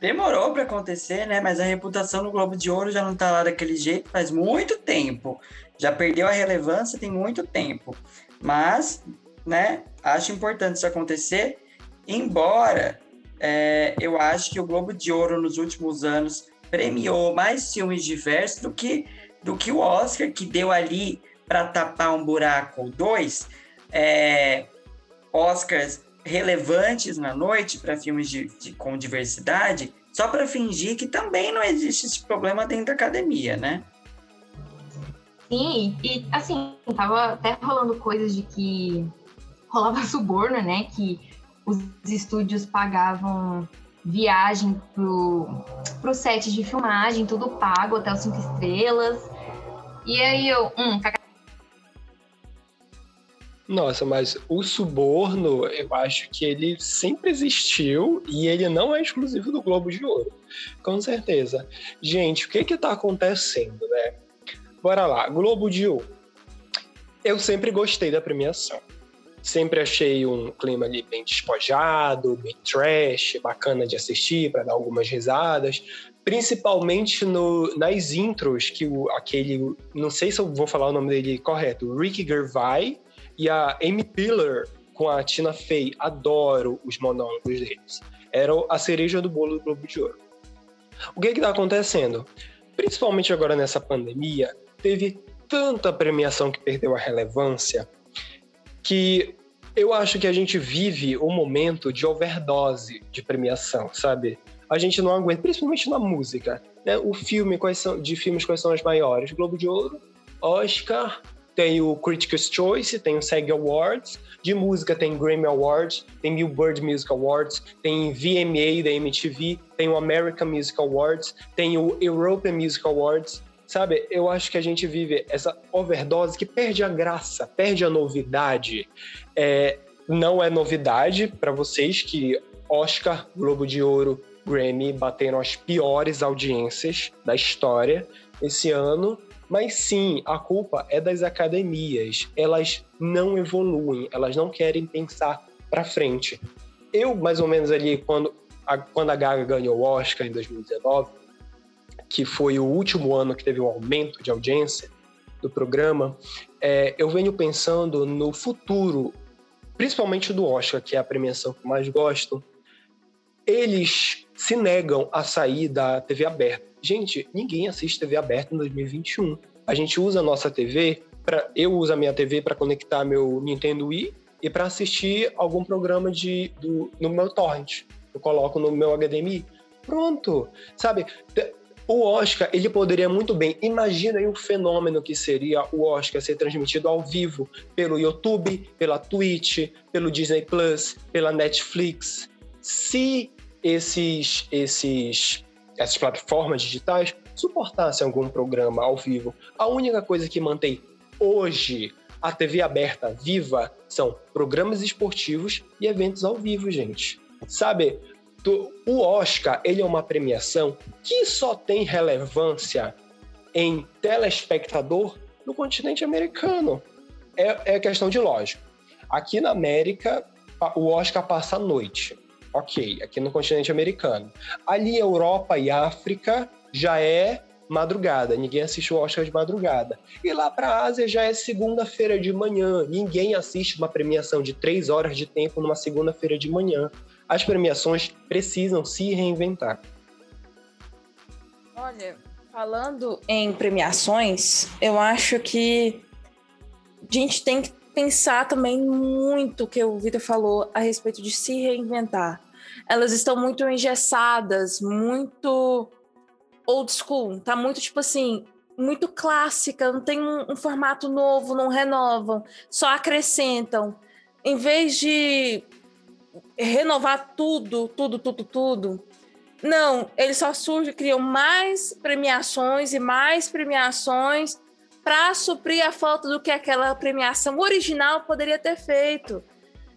Demorou para acontecer, né? Mas a reputação do Globo de Ouro já não tá lá daquele jeito faz muito tempo. Já perdeu a relevância tem muito tempo. Mas, né? Acho importante isso acontecer. Embora é, eu acho que o Globo de Ouro nos últimos anos premiou mais filmes diversos do que do que o Oscar que deu ali para tapar um buraco ou dois. É, Oscars relevantes na noite para filmes de, de, com diversidade, só para fingir que também não existe esse problema dentro da academia, né? Sim, e assim, tava até rolando coisas de que rolava suborno, né? Que os estúdios pagavam viagem pro, pro set de filmagem, tudo pago, até os cinco estrelas. E aí eu, hum, nossa, mas o suborno, eu acho que ele sempre existiu e ele não é exclusivo do Globo de Ouro. Com certeza. Gente, o que que tá acontecendo, né? Bora lá, Globo de Ouro. Eu sempre gostei da premiação. Sempre achei um clima ali bem despojado, bem trash, bacana de assistir, para dar algumas risadas. Principalmente no, nas intros, que o, aquele. Não sei se eu vou falar o nome dele correto, Ricky Gervais e a Amy Pillar com a Tina Fey. Adoro os monólogos deles. Era a cereja do bolo do Globo de Ouro. O que está acontecendo? Principalmente agora nessa pandemia, teve tanta premiação que perdeu a relevância que eu acho que a gente vive um momento de overdose de premiação, sabe? A gente não aguenta, principalmente na música. Né? O filme, quais são, de filmes, quais são as maiores? Globo de Ouro, Oscar, tem o Critics' Choice, tem o SAG Awards, de música tem Grammy Awards, tem Billboard Music Awards, tem VMA da MTV, tem o American Music Awards, tem o European Music Awards, sabe? Eu acho que a gente vive essa overdose que perde a graça, perde a novidade. É, não é novidade para vocês que Oscar, Globo de Ouro, Grammy bateram as piores audiências da história esse ano. Mas sim, a culpa é das academias. Elas não evoluem, elas não querem pensar para frente. Eu, mais ou menos ali, quando a, quando a Gaga ganhou o Oscar em 2019, que foi o último ano que teve um aumento de audiência do programa, é, eu venho pensando no futuro, principalmente do Oscar, que é a premiação que eu mais gosto. Eles se negam a sair da TV aberta. Gente, ninguém assiste TV aberta em 2021. A gente usa a nossa TV, pra, eu uso a minha TV para conectar meu Nintendo Wii e para assistir algum programa de, do, no meu torrent. Eu coloco no meu HDMI. Pronto, sabe? O Oscar, ele poderia muito bem. Imagina aí o fenômeno que seria o Oscar ser transmitido ao vivo pelo YouTube, pela Twitch, pelo Disney Plus, pela Netflix. Se esses, esses, essas plataformas digitais suportassem algum programa ao vivo. A única coisa que mantém hoje a TV aberta viva são programas esportivos e eventos ao vivo, gente. Sabe, o Oscar, ele é uma premiação que só tem relevância em telespectador no continente americano. É, é questão de lógica. Aqui na América, o Oscar passa à noite. Ok, aqui no continente americano. Ali, Europa e África já é madrugada, ninguém assiste o Oscar de madrugada. E lá para a Ásia já é segunda-feira de manhã, ninguém assiste uma premiação de três horas de tempo numa segunda-feira de manhã. As premiações precisam se reinventar. Olha, falando em premiações, eu acho que a gente tem que pensar também muito o que o Vitor falou a respeito de se reinventar. Elas estão muito engessadas, muito old school, tá muito tipo assim, muito clássica, não tem um, um formato novo, não renovam, só acrescentam. Em vez de renovar tudo, tudo, tudo, tudo, não, eles só surgem, criam mais premiações e mais premiações para suprir a falta do que aquela premiação original poderia ter feito.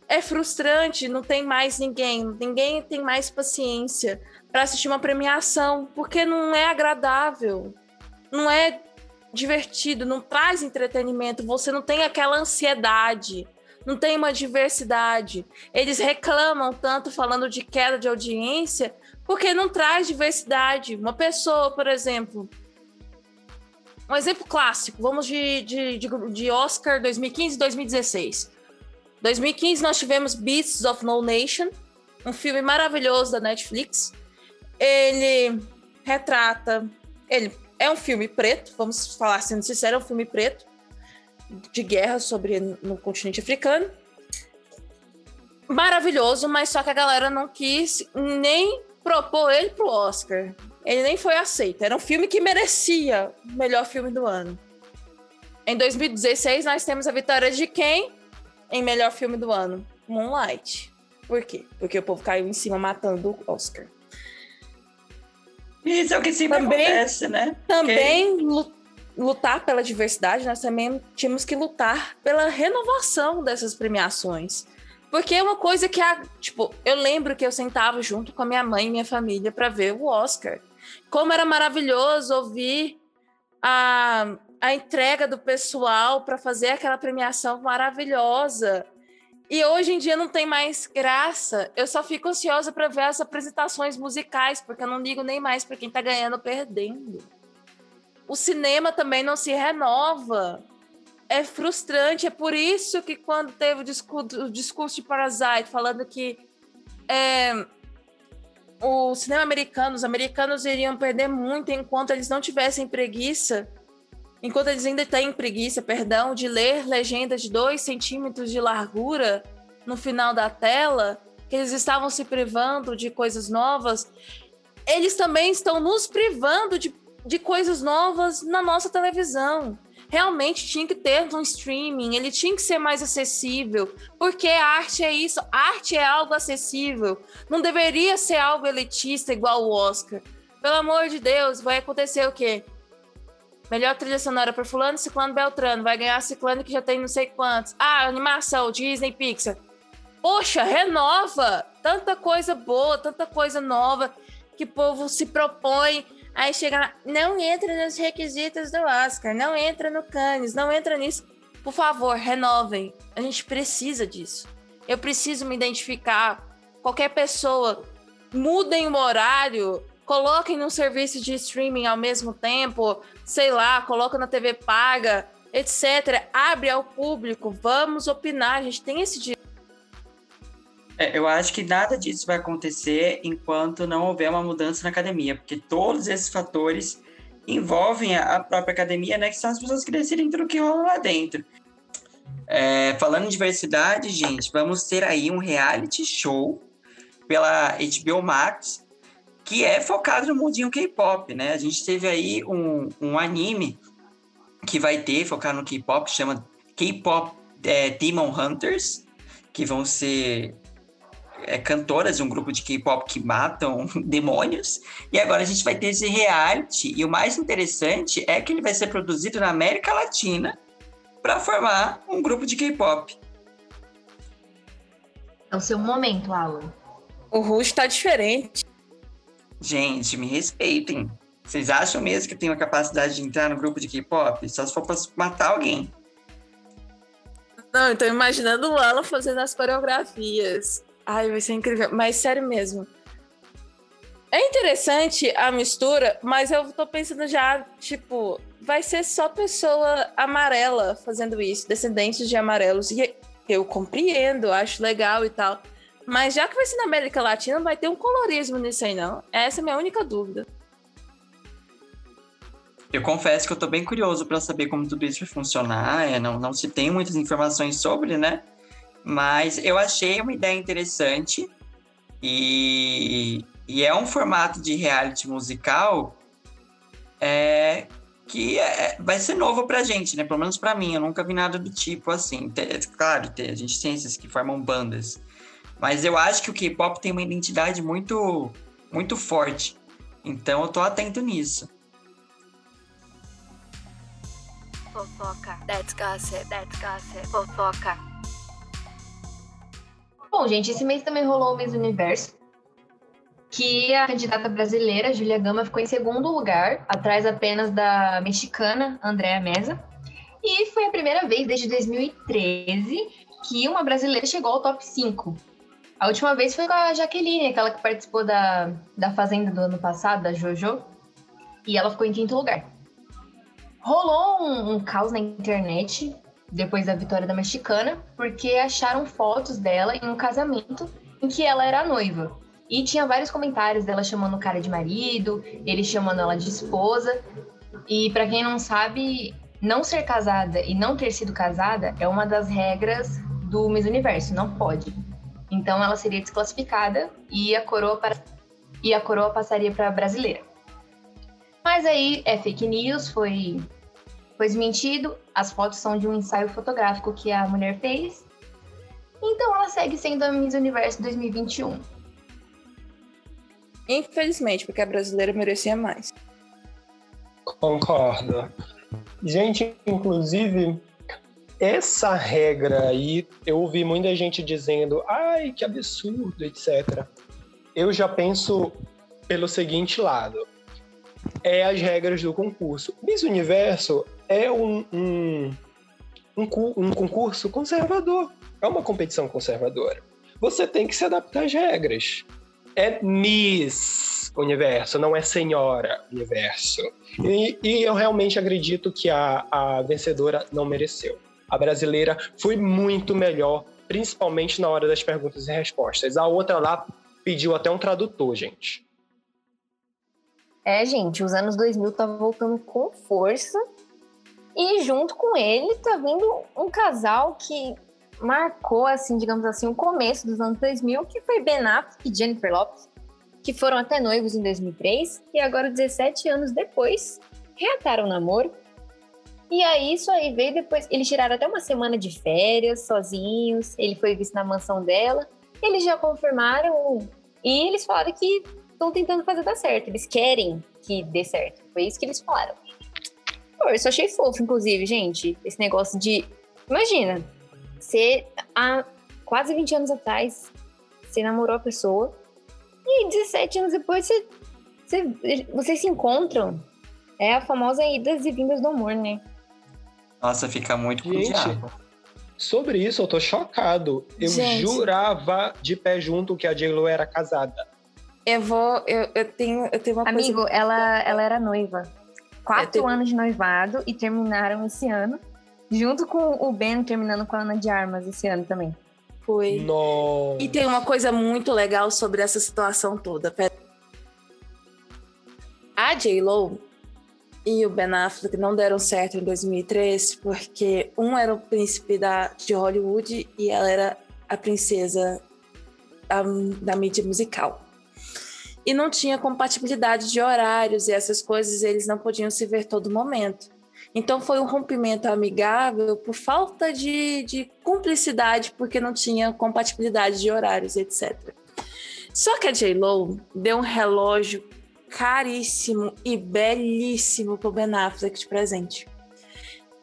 É frustrante, não tem mais ninguém, ninguém tem mais paciência para assistir uma premiação, porque não é agradável, não é divertido, não traz entretenimento, você não tem aquela ansiedade, não tem uma diversidade. Eles reclamam tanto falando de queda de audiência, porque não traz diversidade. Uma pessoa, por exemplo, um exemplo clássico, vamos de, de, de, de Oscar 2015 e 2016. 2015 nós tivemos Beasts of No Nation, um filme maravilhoso da Netflix. Ele retrata, ele é um filme preto, vamos falar sendo sincero, é um filme preto de guerra sobre no continente africano. Maravilhoso, mas só que a galera não quis nem propor ele pro Oscar. Ele nem foi aceito. Era um filme que merecia o melhor filme do ano. Em 2016, nós temos a vitória de quem em melhor filme do ano? Moonlight. Por quê? Porque o povo caiu em cima matando o Oscar. Isso é o que sempre também, acontece, né? Também okay. Lutar pela diversidade, nós também tínhamos que lutar pela renovação dessas premiações. Porque é uma coisa que, a, tipo, eu lembro que eu sentava junto com a minha mãe e minha família para ver o Oscar. Como era maravilhoso ouvir a, a entrega do pessoal para fazer aquela premiação maravilhosa. E hoje em dia não tem mais graça. Eu só fico ansiosa para ver as apresentações musicais, porque eu não ligo nem mais para quem está ganhando ou perdendo. O cinema também não se renova. é frustrante. É por isso que quando teve o discurso, o discurso de Parasite falando que é, o cinema americano, os americanos iriam perder muito enquanto eles não tivessem preguiça, enquanto eles ainda têm preguiça, perdão, de ler legendas de dois centímetros de largura no final da tela, que eles estavam se privando de coisas novas, eles também estão nos privando de, de coisas novas na nossa televisão realmente tinha que ter um streaming, ele tinha que ser mais acessível, porque arte é isso, arte é algo acessível, não deveria ser algo elitista igual o Oscar. Pelo amor de Deus, vai acontecer o quê? Melhor trilha sonora para fulano, ciclano, beltrano, vai ganhar ciclano que já tem não sei quantos. Ah, animação, Disney, Pixar. Poxa, renova! Tanta coisa boa, tanta coisa nova que o povo se propõe Aí chega lá, não entra nos requisitos do Oscar, não entra no Cannes, não entra nisso. Por favor, renovem. A gente precisa disso. Eu preciso me identificar. Qualquer pessoa, mudem o horário, coloquem num serviço de streaming ao mesmo tempo, sei lá, coloca na TV paga, etc. Abre ao público, vamos opinar, a gente tem esse direito. É, eu acho que nada disso vai acontecer enquanto não houver uma mudança na academia, porque todos esses fatores envolvem a própria academia, né? Que são as pessoas que decidem tudo que rola lá dentro. É, falando em diversidade, gente, vamos ter aí um reality show pela HBO Max que é focado no mundinho K-pop, né? A gente teve aí um, um anime que vai ter, focar no K-pop, chama K-pop é, Demon Hunters, que vão ser é, cantoras de um grupo de K-pop que matam demônios. E agora a gente vai ter esse reality. E o mais interessante é que ele vai ser produzido na América Latina para formar um grupo de K-pop. É o seu momento, Alan. O Rush tá diferente. Gente, me respeitem. Vocês acham mesmo que eu tenho a capacidade de entrar no grupo de K-pop? Só se for pra matar alguém. Não, eu tô imaginando o Alan fazendo as coreografias. Ai, vai ser incrível. Mas sério mesmo. É interessante a mistura, mas eu tô pensando já, tipo, vai ser só pessoa amarela fazendo isso, descendentes de amarelos. E eu compreendo, acho legal e tal. Mas já que vai ser na América Latina, vai ter um colorismo nisso aí, não. Essa é a minha única dúvida. Eu confesso que eu tô bem curioso para saber como tudo isso vai funcionar. É, não, não se tem muitas informações sobre, né? Mas eu achei uma ideia interessante e, e é um formato de reality musical é, que é, vai ser novo pra gente, né? Pelo menos pra mim, eu nunca vi nada do tipo assim. Claro, a gente tem esses que formam bandas, mas eu acho que o K-pop tem uma identidade muito, muito forte. Então eu tô atento nisso. Fofoca, that's gossip, that's gossip, fofoca. Bom, gente, esse mês também rolou o Miss Universo, que a candidata brasileira, Julia Gama, ficou em segundo lugar, atrás apenas da mexicana Andréa Mesa. E foi a primeira vez desde 2013 que uma brasileira chegou ao top 5. A última vez foi com a Jaqueline, aquela que participou da, da Fazenda do ano passado, da JoJo, e ela ficou em quinto lugar. Rolou um, um caos na internet depois da vitória da mexicana, porque acharam fotos dela em um casamento em que ela era noiva. E tinha vários comentários dela chamando o cara de marido, ele chamando ela de esposa. E para quem não sabe, não ser casada e não ter sido casada é uma das regras do Miss Universo, não pode. Então ela seria desclassificada e a coroa para... e a coroa passaria para a brasileira. Mas aí é fake news, foi foi desmentido, as fotos são de um ensaio fotográfico que a mulher fez. Então ela segue sendo a Miss Universo 2021. Infelizmente, porque a brasileira merecia mais. Concordo. Gente, inclusive, essa regra aí, eu ouvi muita gente dizendo, ai, que absurdo, etc. Eu já penso pelo seguinte lado. É as regras do concurso. Miss Universo é um, um, um, um concurso conservador. É uma competição conservadora. Você tem que se adaptar às regras. É Miss. universo, não é senhora, universo. E, e eu realmente acredito que a, a vencedora não mereceu. A brasileira foi muito melhor, principalmente na hora das perguntas e respostas. A outra lá pediu até um tradutor, gente. É, gente, os anos 2000 tá voltando com força. E junto com ele tá vindo um casal que marcou, assim, digamos assim, o começo dos anos 2000, que foi Ben Affleck e Jennifer Lopez, que foram até noivos em 2003 e agora, 17 anos depois, reataram o namoro. E aí, isso aí veio depois. Eles tiraram até uma semana de férias sozinhos. Ele foi visto na mansão dela. Eles já confirmaram e eles falaram que estão tentando fazer dar certo. Eles querem que dê certo. Foi isso que eles falaram. Eu só achei fofo, inclusive, gente. Esse negócio de. Imagina, você há quase 20 anos atrás, você namorou a pessoa. E 17 anos depois você, você, vocês se encontram. É a famosa idas e vindas do amor, né? Nossa, fica muito com Gente, Sobre isso, eu tô chocado. Eu Gente. jurava de pé junto que a J-Lo era casada. Eu vou. Eu, eu, tenho, eu tenho uma Amigo, coisa... ela, ela era noiva. Quatro tenho... anos de noivado e terminaram esse ano. Junto com o Ben terminando com a Ana de Armas esse ano também. Foi. Nossa. E tem uma coisa muito legal sobre essa situação toda. A J-Lo e o Ben Affleck não deram certo em 2003 porque um era o príncipe da, de Hollywood e ela era a princesa da, da mídia musical. E não tinha compatibilidade de horários e essas coisas, eles não podiam se ver todo momento. Então foi um rompimento amigável por falta de, de cumplicidade, porque não tinha compatibilidade de horários, etc. Só que a J-Lo deu um relógio caríssimo e belíssimo pro Ben Affleck de presente.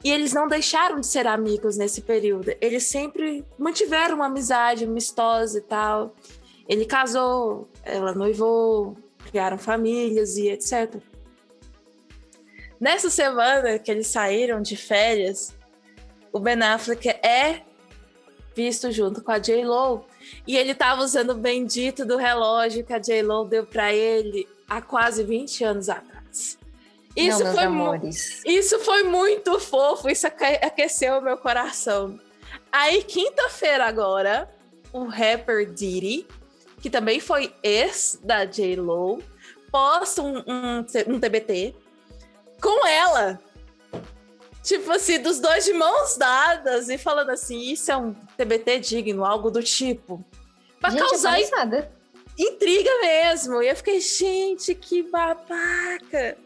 E eles não deixaram de ser amigos nesse período. Eles sempre mantiveram uma amizade amistosa e tal. Ele casou, ela noivou, criaram famílias e etc. Nessa semana que eles saíram de férias, o Ben Affleck é visto junto com a J-Lo e ele estava usando o bendito do relógio que a J-Lo deu para ele há quase 20 anos atrás. Isso, Não, foi amores. isso foi muito fofo, isso aqueceu o meu coração. Aí, quinta-feira agora, o rapper Diddy, que também foi ex da J-Lo, posta um, um, um TBT com ela. Tipo assim, dos dois de mãos dadas e falando assim, isso é um TBT digno, algo do tipo. Pra Gente, causar intriga mesmo. E eu fiquei, gente, que babaca.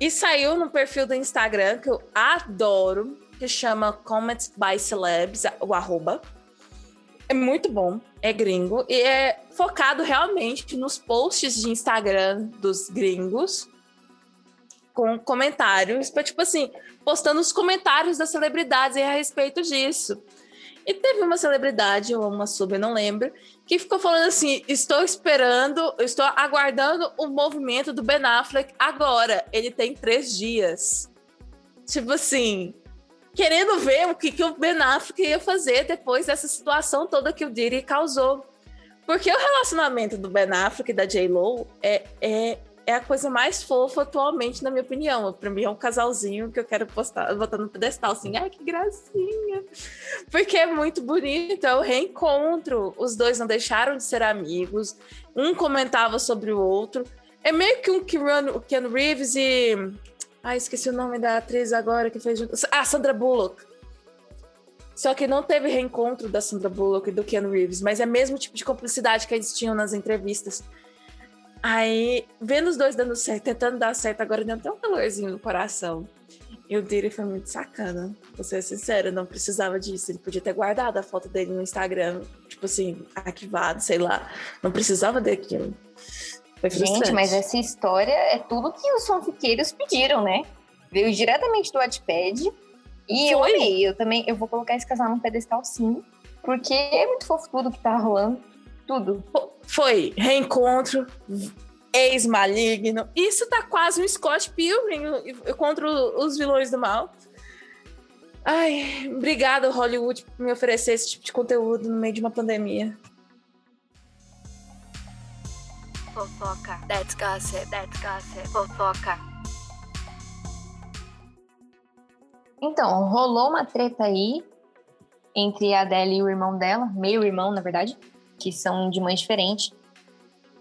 E saiu no perfil do Instagram, que eu adoro, que chama Comments by Celebs, o arroba. É muito bom, é gringo, e é focado realmente nos posts de Instagram dos gringos, com comentários, tipo assim, postando os comentários das celebridades a respeito disso. E teve uma celebridade, ou uma sub, não lembro, que ficou falando assim: estou esperando, estou aguardando o movimento do Ben Affleck agora. Ele tem três dias. Tipo assim, querendo ver o que, que o Ben Affleck ia fazer depois dessa situação toda que o Diddy causou. Porque o relacionamento do Ben Affleck e da J-Lo é, é é a coisa mais fofa atualmente, na minha opinião. Pra mim é um casalzinho que eu quero postar, botar no pedestal, assim, ai, que gracinha. Porque é muito bonito, é o reencontro. Os dois não deixaram de ser amigos, um comentava sobre o outro. É meio que um Keanu Reeves e. Ai, esqueci o nome da atriz agora que fez junto. Ah, Sandra Bullock. Só que não teve reencontro da Sandra Bullock e do Keanu Reeves, mas é o mesmo tipo de complicidade que eles tinham nas entrevistas. Aí, vendo os dois dando certo, tentando dar certo, agora deu até um calorzinho no coração. E o Diri foi muito sacana, vou ser sincera, não precisava disso. Ele podia ter guardado a foto dele no Instagram, tipo assim, arquivado, sei lá. Não precisava daquilo. Gente, mas essa história é tudo que os fanfiqueiros pediram, né? Veio diretamente do Wattpad. E foi? eu amei. Eu também eu vou colocar esse casal no pedestal sim. Porque é muito fofo tudo que tá rolando. Tudo. Foi reencontro, ex-maligno. Isso tá quase um Scott Pilgrim contra os vilões do mal. Ai, obrigada, Hollywood, por me oferecer esse tipo de conteúdo no meio de uma pandemia. Fofoca. That's gossip, that's gossip, fofoca. Então, rolou uma treta aí entre a Adele e o irmão dela, meio irmão, na verdade, que são de mães diferentes.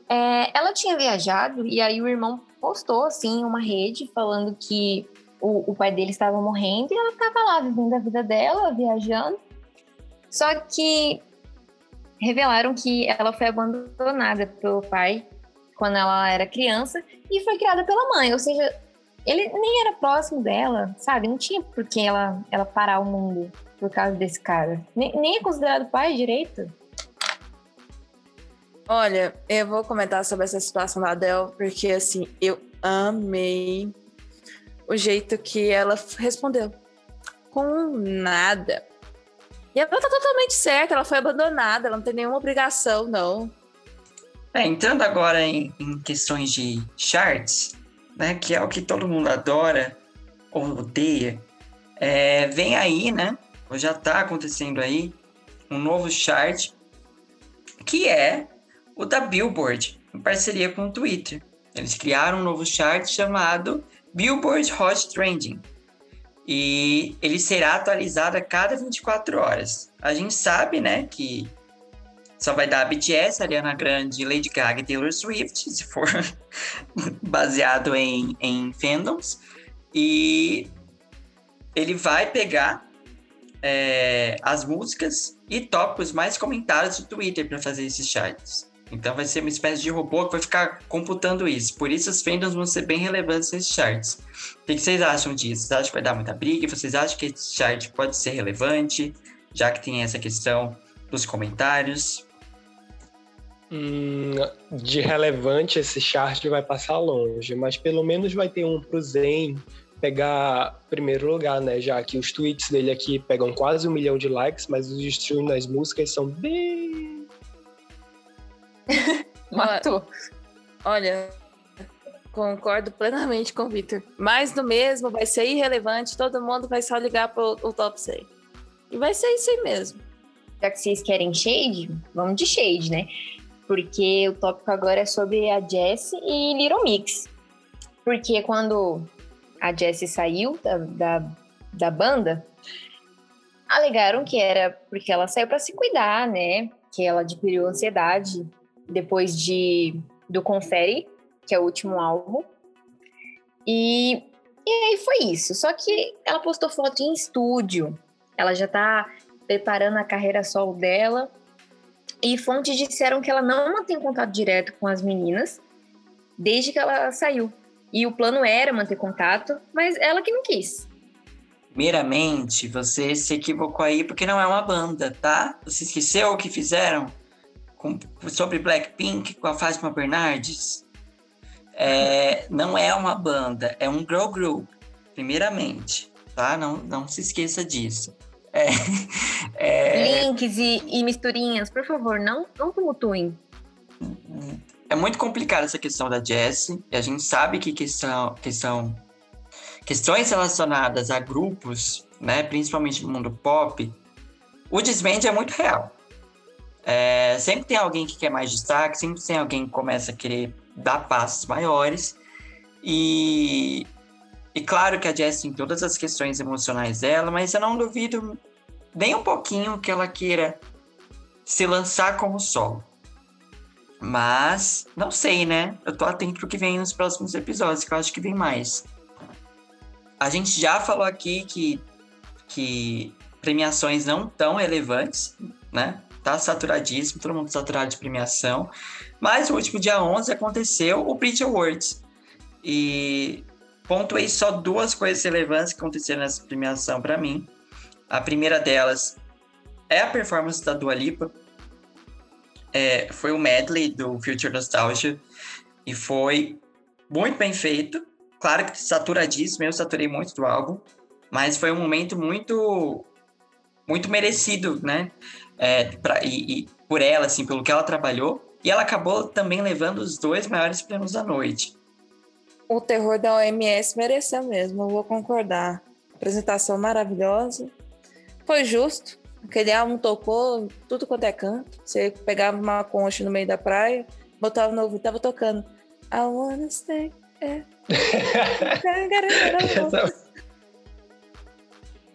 É, ela tinha viajado e aí o irmão postou, assim, uma rede falando que o, o pai dele estava morrendo e ela estava lá vivendo a vida dela, viajando. Só que revelaram que ela foi abandonada pelo pai quando ela era criança e foi criada pela mãe, ou seja, ele nem era próximo dela, sabe? Não tinha por que ela, ela parar o mundo por causa desse cara. Nem, nem é considerado pai direito. Olha, eu vou comentar sobre essa situação da Adele, porque assim, eu amei o jeito que ela respondeu. Com nada. E ela tá totalmente certa, ela foi abandonada, ela não tem nenhuma obrigação, não. É, entrando agora em, em questões de charts, né, que é o que todo mundo adora ou odeia, é, vem aí, né, ou já está acontecendo aí, um novo chart, que é o da Billboard, em parceria com o Twitter. Eles criaram um novo chart chamado Billboard Hot Trending. E ele será atualizado a cada 24 horas. A gente sabe, né, que só vai dar BTS, Ariana Grande, Lady Gaga e Taylor Swift, se for baseado em, em fandoms. E ele vai pegar é, as músicas e tópicos mais comentados do Twitter para fazer esses charts. Então vai ser uma espécie de robô que vai ficar computando isso. Por isso os fandoms vão ser bem relevantes nesses charts. O que vocês acham disso? Vocês acham que vai dar muita briga? Vocês acham que esse chart pode ser relevante? Já que tem essa questão dos comentários. Hum, de relevante esse chart vai passar longe, mas pelo menos vai ter um pro Zen pegar primeiro lugar, né? Já que os tweets dele aqui pegam quase um milhão de likes, mas os streams nas músicas são bem Matou. Olha, concordo plenamente com o Victor. Mais do mesmo, vai ser irrelevante, todo mundo vai só ligar pro o top 100. E vai ser isso aí mesmo. Já que vocês querem shade, vamos de shade, né? Porque o tópico agora é sobre a Jessie e Little Mix. Porque quando a Jessie saiu da, da, da banda, alegaram que era porque ela saiu para se cuidar, né? Que ela adquiriu ansiedade depois de do Confere, que é o último álbum. E, e aí foi isso. Só que ela postou foto em estúdio. Ela já tá preparando a carreira solo dela. E fontes disseram que ela não mantém contato direto com as meninas desde que ela saiu. E o plano era manter contato, mas ela que não quis. Primeiramente, você se equivocou aí porque não é uma banda, tá? Você esqueceu o que fizeram? com, sobre Blackpink com a Fátima Bernardes. É, não é uma banda, é um girl group, primeiramente, tá? Não, não se esqueça disso. É, é... Links e, e, misturinhas, por favor, não, não tumultuem. É muito complicada essa questão da Jessie, e a gente sabe que questão, questão, questões relacionadas a grupos, né, principalmente no mundo pop, o desvende é muito real. É, sempre tem alguém que quer mais destaque, sempre tem alguém que começa a querer dar passos maiores. E, e claro que a Jess tem todas as questões emocionais dela, mas eu não duvido nem um pouquinho que ela queira se lançar como solo. Mas não sei, né? Eu tô atento pro que vem nos próximos episódios, que eu acho que vem mais. A gente já falou aqui que, que premiações não tão relevantes, né? tá saturadíssimo, todo mundo saturado de premiação. Mas no último dia 11 aconteceu o Brit Awards. E pontuei só duas coisas relevantes que aconteceram nessa premiação para mim. A primeira delas é a performance da Dua Lipa. É, foi o medley do Future Nostalgia e foi muito bem feito. Claro que saturadíssimo, eu saturei muito do álbum, mas foi um momento muito muito merecido, né? é, pra, e, e, por ela, assim, pelo que ela trabalhou. E ela acabou também levando os dois maiores prêmios da noite. O terror da OMS mereceu mesmo, eu vou concordar. Apresentação maravilhosa. Foi justo. Aquele álbum tocou tudo quanto é canto. Você pegava uma concha no meio da praia, botava no tava tocando. I wanna stay. É.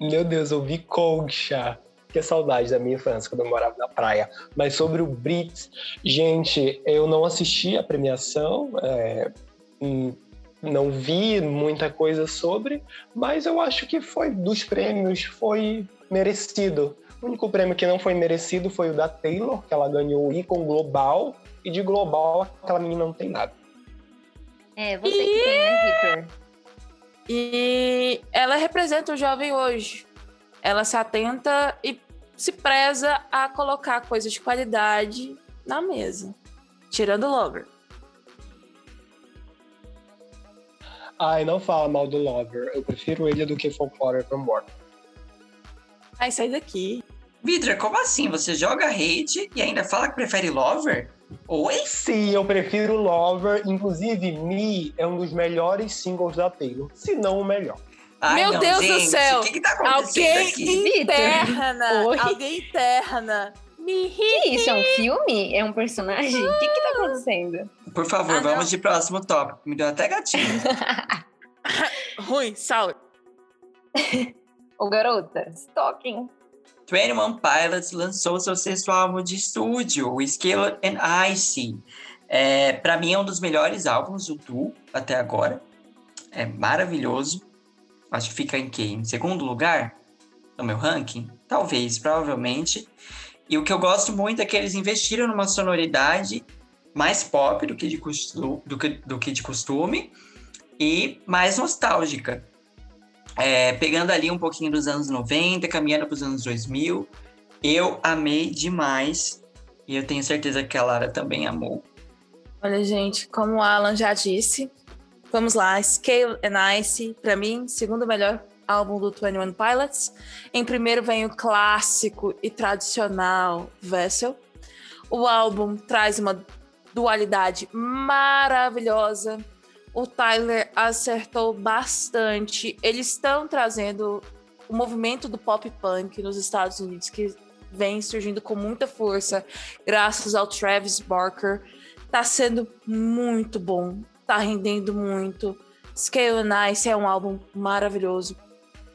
Meu Deus, eu vi Concha. Que saudade da minha infância, quando eu morava na praia. Mas sobre o Brits, gente, eu não assisti a premiação, é, não vi muita coisa sobre, mas eu acho que foi dos prêmios, foi merecido. O único prêmio que não foi merecido foi o da Taylor, que ela ganhou o Icon Global, e de Global aquela menina não tem nada. É, você e... que tem, né, Victor? E ela representa o jovem hoje. Ela se atenta e se preza a colocar coisas de qualidade na mesa. Tirando o Lover. Ai, não fala mal do Lover. Eu prefiro ele do que Folklore Evermore. Ai, sai daqui. Vidra, como assim? Você joga hate e ainda fala que prefere Lover? Oi? Sim, eu prefiro Lover. Inclusive, Me é um dos melhores singles da Taylor, se não o melhor. Ai, Meu não, Deus gente, do céu! O que, que tá acontecendo alguém aqui? interna! alguém interna! Me que isso? É um filme? É um personagem? O que que tá acontecendo? Por favor, ah, vamos de próximo tópico. Me deu até gatinho. Ruim, saúde. Ô, garota, stalking. 21 Pilots lançou seu sexto álbum de estúdio, o Scale and Icy. É, para mim é um dos melhores álbuns do Tu até agora. É maravilhoso. Acho que fica em quê? Em segundo lugar no meu ranking? Talvez, provavelmente. E o que eu gosto muito é que eles investiram numa sonoridade mais pop do que de, costu do que, do que de costume e mais nostálgica é, pegando ali um pouquinho dos anos 90, caminhando para os anos 2000. Eu amei demais e eu tenho certeza que a Lara também amou. Olha, gente, como o Alan já disse, vamos lá. Scale and Ice, para mim, segundo melhor álbum do 21 Pilots. Em primeiro vem o clássico e tradicional Vessel. O álbum traz uma dualidade maravilhosa o Tyler acertou bastante. Eles estão trazendo o movimento do pop punk nos Estados Unidos que vem surgindo com muita força, graças ao Travis Barker. Tá sendo muito bom, tá rendendo muito. Scale Nice é um álbum maravilhoso.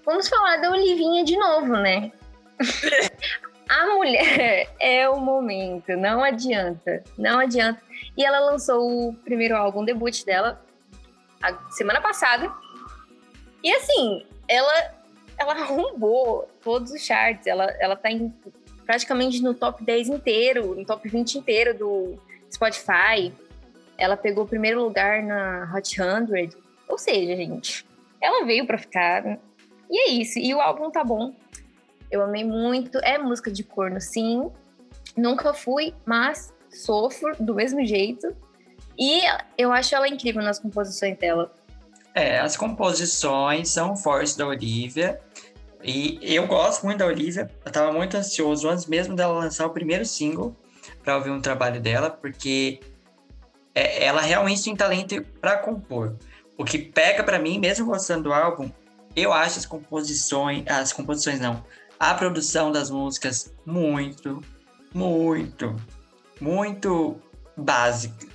Vamos falar da Olivinha de novo, né? A mulher é o momento, não adianta, não adianta. E ela lançou o primeiro álbum debut dela, a semana passada. E assim, ela ela arrombou todos os charts. Ela, ela tá em, praticamente no top 10 inteiro, no top 20 inteiro do Spotify. Ela pegou o primeiro lugar na Hot 100. Ou seja, gente, ela veio para ficar. E é isso. E o álbum tá bom. Eu amei muito. É música de corno, sim. Nunca fui, mas sofro do mesmo jeito. E eu acho ela incrível nas composições dela. É, as composições são fortes da Olivia. E eu gosto muito da Olivia. Eu tava muito ansioso antes mesmo dela lançar o primeiro single para ouvir um trabalho dela, porque é, ela realmente tem talento para compor. O que pega para mim, mesmo gostando do álbum, eu acho as composições, as composições não, a produção das músicas muito, muito, muito básica.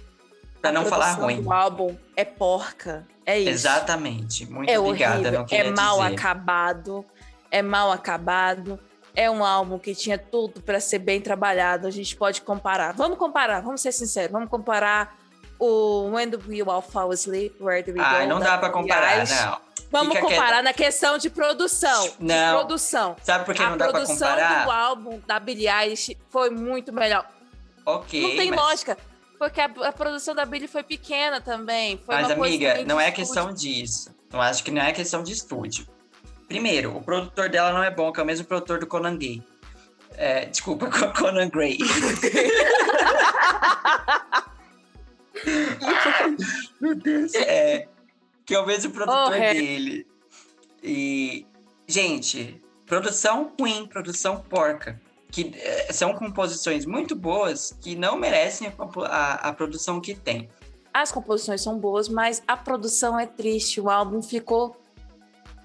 Pra não falar ruim. O álbum é porca. É isso. Exatamente. Muito é obrigada. Horrível. é mal dizer. acabado. É mal acabado. É um álbum que tinha tudo para ser bem trabalhado. A gente pode comparar. Vamos comparar, vamos ser sinceros. Vamos comparar o When the We All Fall Asleep, Where Do We Ah, não dá para comparar, não. Vamos Fica comparar na questão de produção. Não. De produção. Sabe por que a não dá para comparar? A produção do álbum da Billie Eilish foi muito melhor. Ok. Não tem mas... lógica. Porque a, a, produção da Billy foi pequena também. Foi Mas, amiga, não é questão disso. Eu acho que não é questão de estúdio. Primeiro, o produtor dela não é bom, que é o mesmo produtor do Conan Gay. É, desculpa, Conan Gray. Meu Deus. É, que é o mesmo produtor oh, dele. E, gente, produção ruim, produção porca que é, são composições muito boas que não merecem a, a, a, produção que tem. As composições são boas, mas a produção é triste. O álbum ficou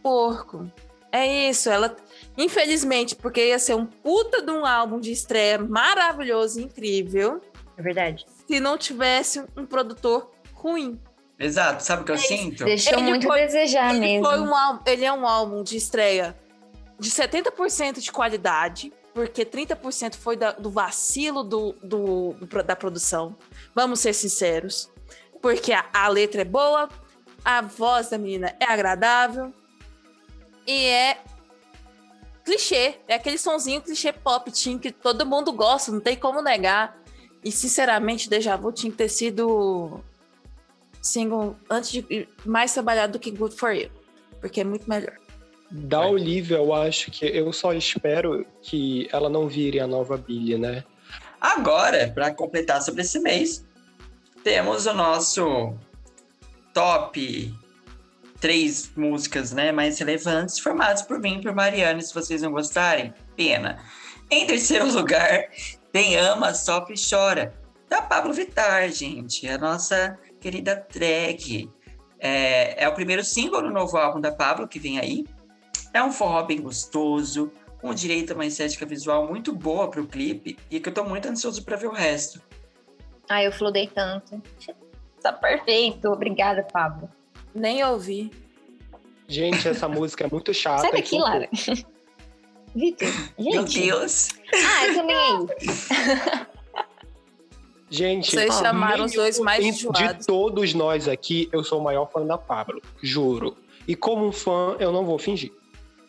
porco. É isso. Ela, infelizmente, porque ia ser um puta de um álbum de estreia maravilhoso, incrível. É verdade. Se não tivesse um produtor ruim. Exato, sabe o que eu sinto? Deixou ele muito foi, a desejar ele mesmo. Foi um, ele é um álbum de estreia de 70% de qualidade, porque 30% foi da, do vacilo do, do, da produção. Vamos ser sinceros. Porque a, a letra é boa, a voz da menina é agradável e é clichê. É aquele sonzinho clichê pop teen que todo mundo gosta, não tem como negar. E sinceramente, Deja Vu tinha que ter sido single antes de mais trabalhado do que Good For You, porque é muito melhor. Da Olivia, eu acho que eu só espero que ela não vire a nova Billy, né? Agora, para completar sobre esse mês, temos o nosso top três músicas né, mais relevantes, formadas por mim e por Mariana. Se vocês não gostarem, pena. Em terceiro lugar, tem Ama, Sofre e Chora, da Pablo Vittar, gente. A nossa querida track. É, é o primeiro single do novo álbum da Pablo, que vem aí. É um forró bem gostoso, com direito a uma estética visual muito boa para o clipe e que eu tô muito ansioso para ver o resto. Ai, eu fludei tanto. Tá perfeito. Obrigada, Pablo. Nem ouvi. Gente, essa música é muito chata. Sai daqui, Lara. Vitor, gente. Meu Deus. Ah, eu também é Gente, vocês chamaram os dois mais enjoados. De todos nós aqui, eu sou o maior fã da Pablo, juro. E como fã, eu não vou fingir.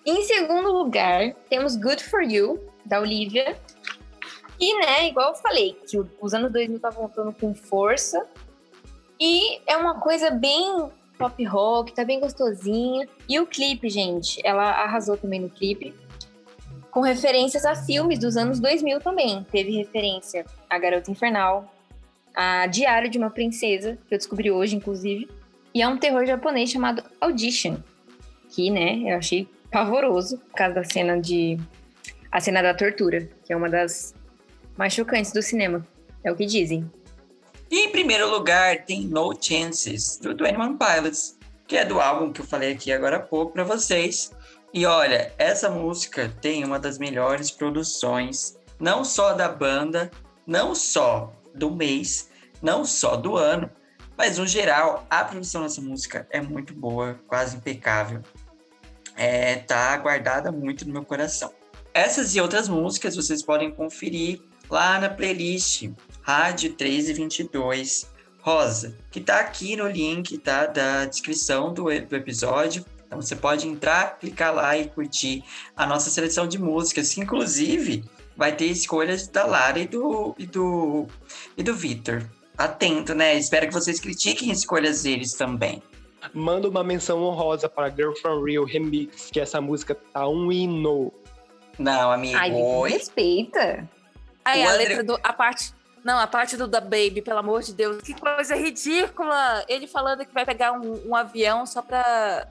Em segundo lugar, temos Good For You, da Olivia. E, né, igual eu falei, que os anos 2000 tá voltando com força. E é uma coisa bem pop rock, tá bem gostosinha. E o clipe, gente, ela arrasou também no clipe com referências a filmes dos anos 2000 também. Teve referência a Garota Infernal, a Diário de uma Princesa, que eu descobri hoje, inclusive, e a um terror japonês chamado Audition, que, né, eu achei pavoroso por causa da cena de a cena da tortura, que é uma das mais chocantes do cinema, é o que dizem. E em primeiro lugar tem No Chances, do Twenty One Pilots, que é do álbum que eu falei aqui agora há pouco para vocês. E olha, essa música tem uma das melhores produções, não só da banda, não só do mês, não só do ano, mas no geral, a produção dessa música é muito boa, quase impecável. É, tá guardada muito no meu coração. Essas e outras músicas vocês podem conferir lá na playlist Rádio 1322 Rosa, que tá aqui no link tá, da descrição do, do episódio. Então você pode entrar, clicar lá e curtir a nossa seleção de músicas, que inclusive vai ter escolhas da Lara e do, e do, e do Vitor. Atento, né? Espero que vocês critiquem escolhas deles também. Manda uma menção honrosa para Girl From Real Remix, que essa música tá um hino. Não, amigo. Ai, respeita. Aí, a André... letra do. A parte. Não, a parte do da Baby, pelo amor de Deus. Que coisa ridícula! Ele falando que vai pegar um, um avião só pra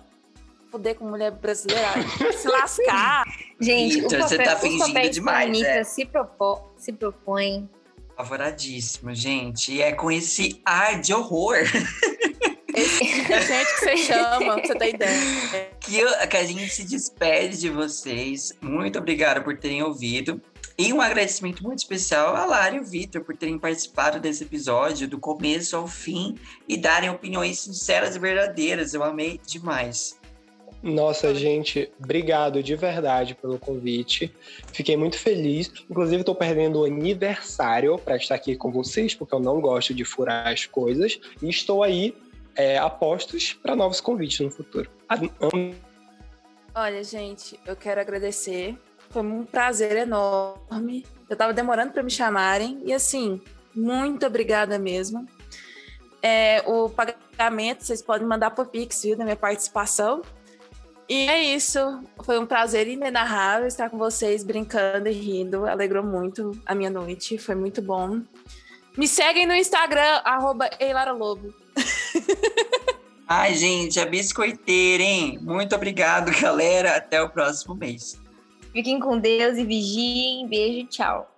fuder com mulher brasileira, se lascar. Gente, Victor, o papel, você tá fingindo demais, é. se, propô, se propõe. Favoradíssimo, gente. E é com esse ar de horror. Gente que você chama, pra você ter ideia. Que, eu, que a gente se despede de vocês. Muito obrigado por terem ouvido. E um agradecimento muito especial a Lara e o Vitor por terem participado desse episódio, do começo ao fim, e darem opiniões sinceras e verdadeiras. Eu amei demais. Nossa, gente, obrigado de verdade pelo convite. Fiquei muito feliz. Inclusive, estou perdendo o aniversário para estar aqui com vocês, porque eu não gosto de furar as coisas. E estou aí é, a postos para novos convites no futuro. Olha, gente, eu quero agradecer. Foi um prazer enorme. Eu estava demorando para me chamarem. E assim, muito obrigada mesmo. É, o pagamento vocês podem mandar por Pix, viu, da minha participação. E é isso. Foi um prazer inenarrável estar com vocês, brincando e rindo. Alegrou muito a minha noite. Foi muito bom. Me seguem no Instagram, arroba Lobo. Ai, gente, a biscoiteira, hein? Muito obrigado, galera. Até o próximo mês. Fiquem com Deus e vigiem. Beijo, tchau.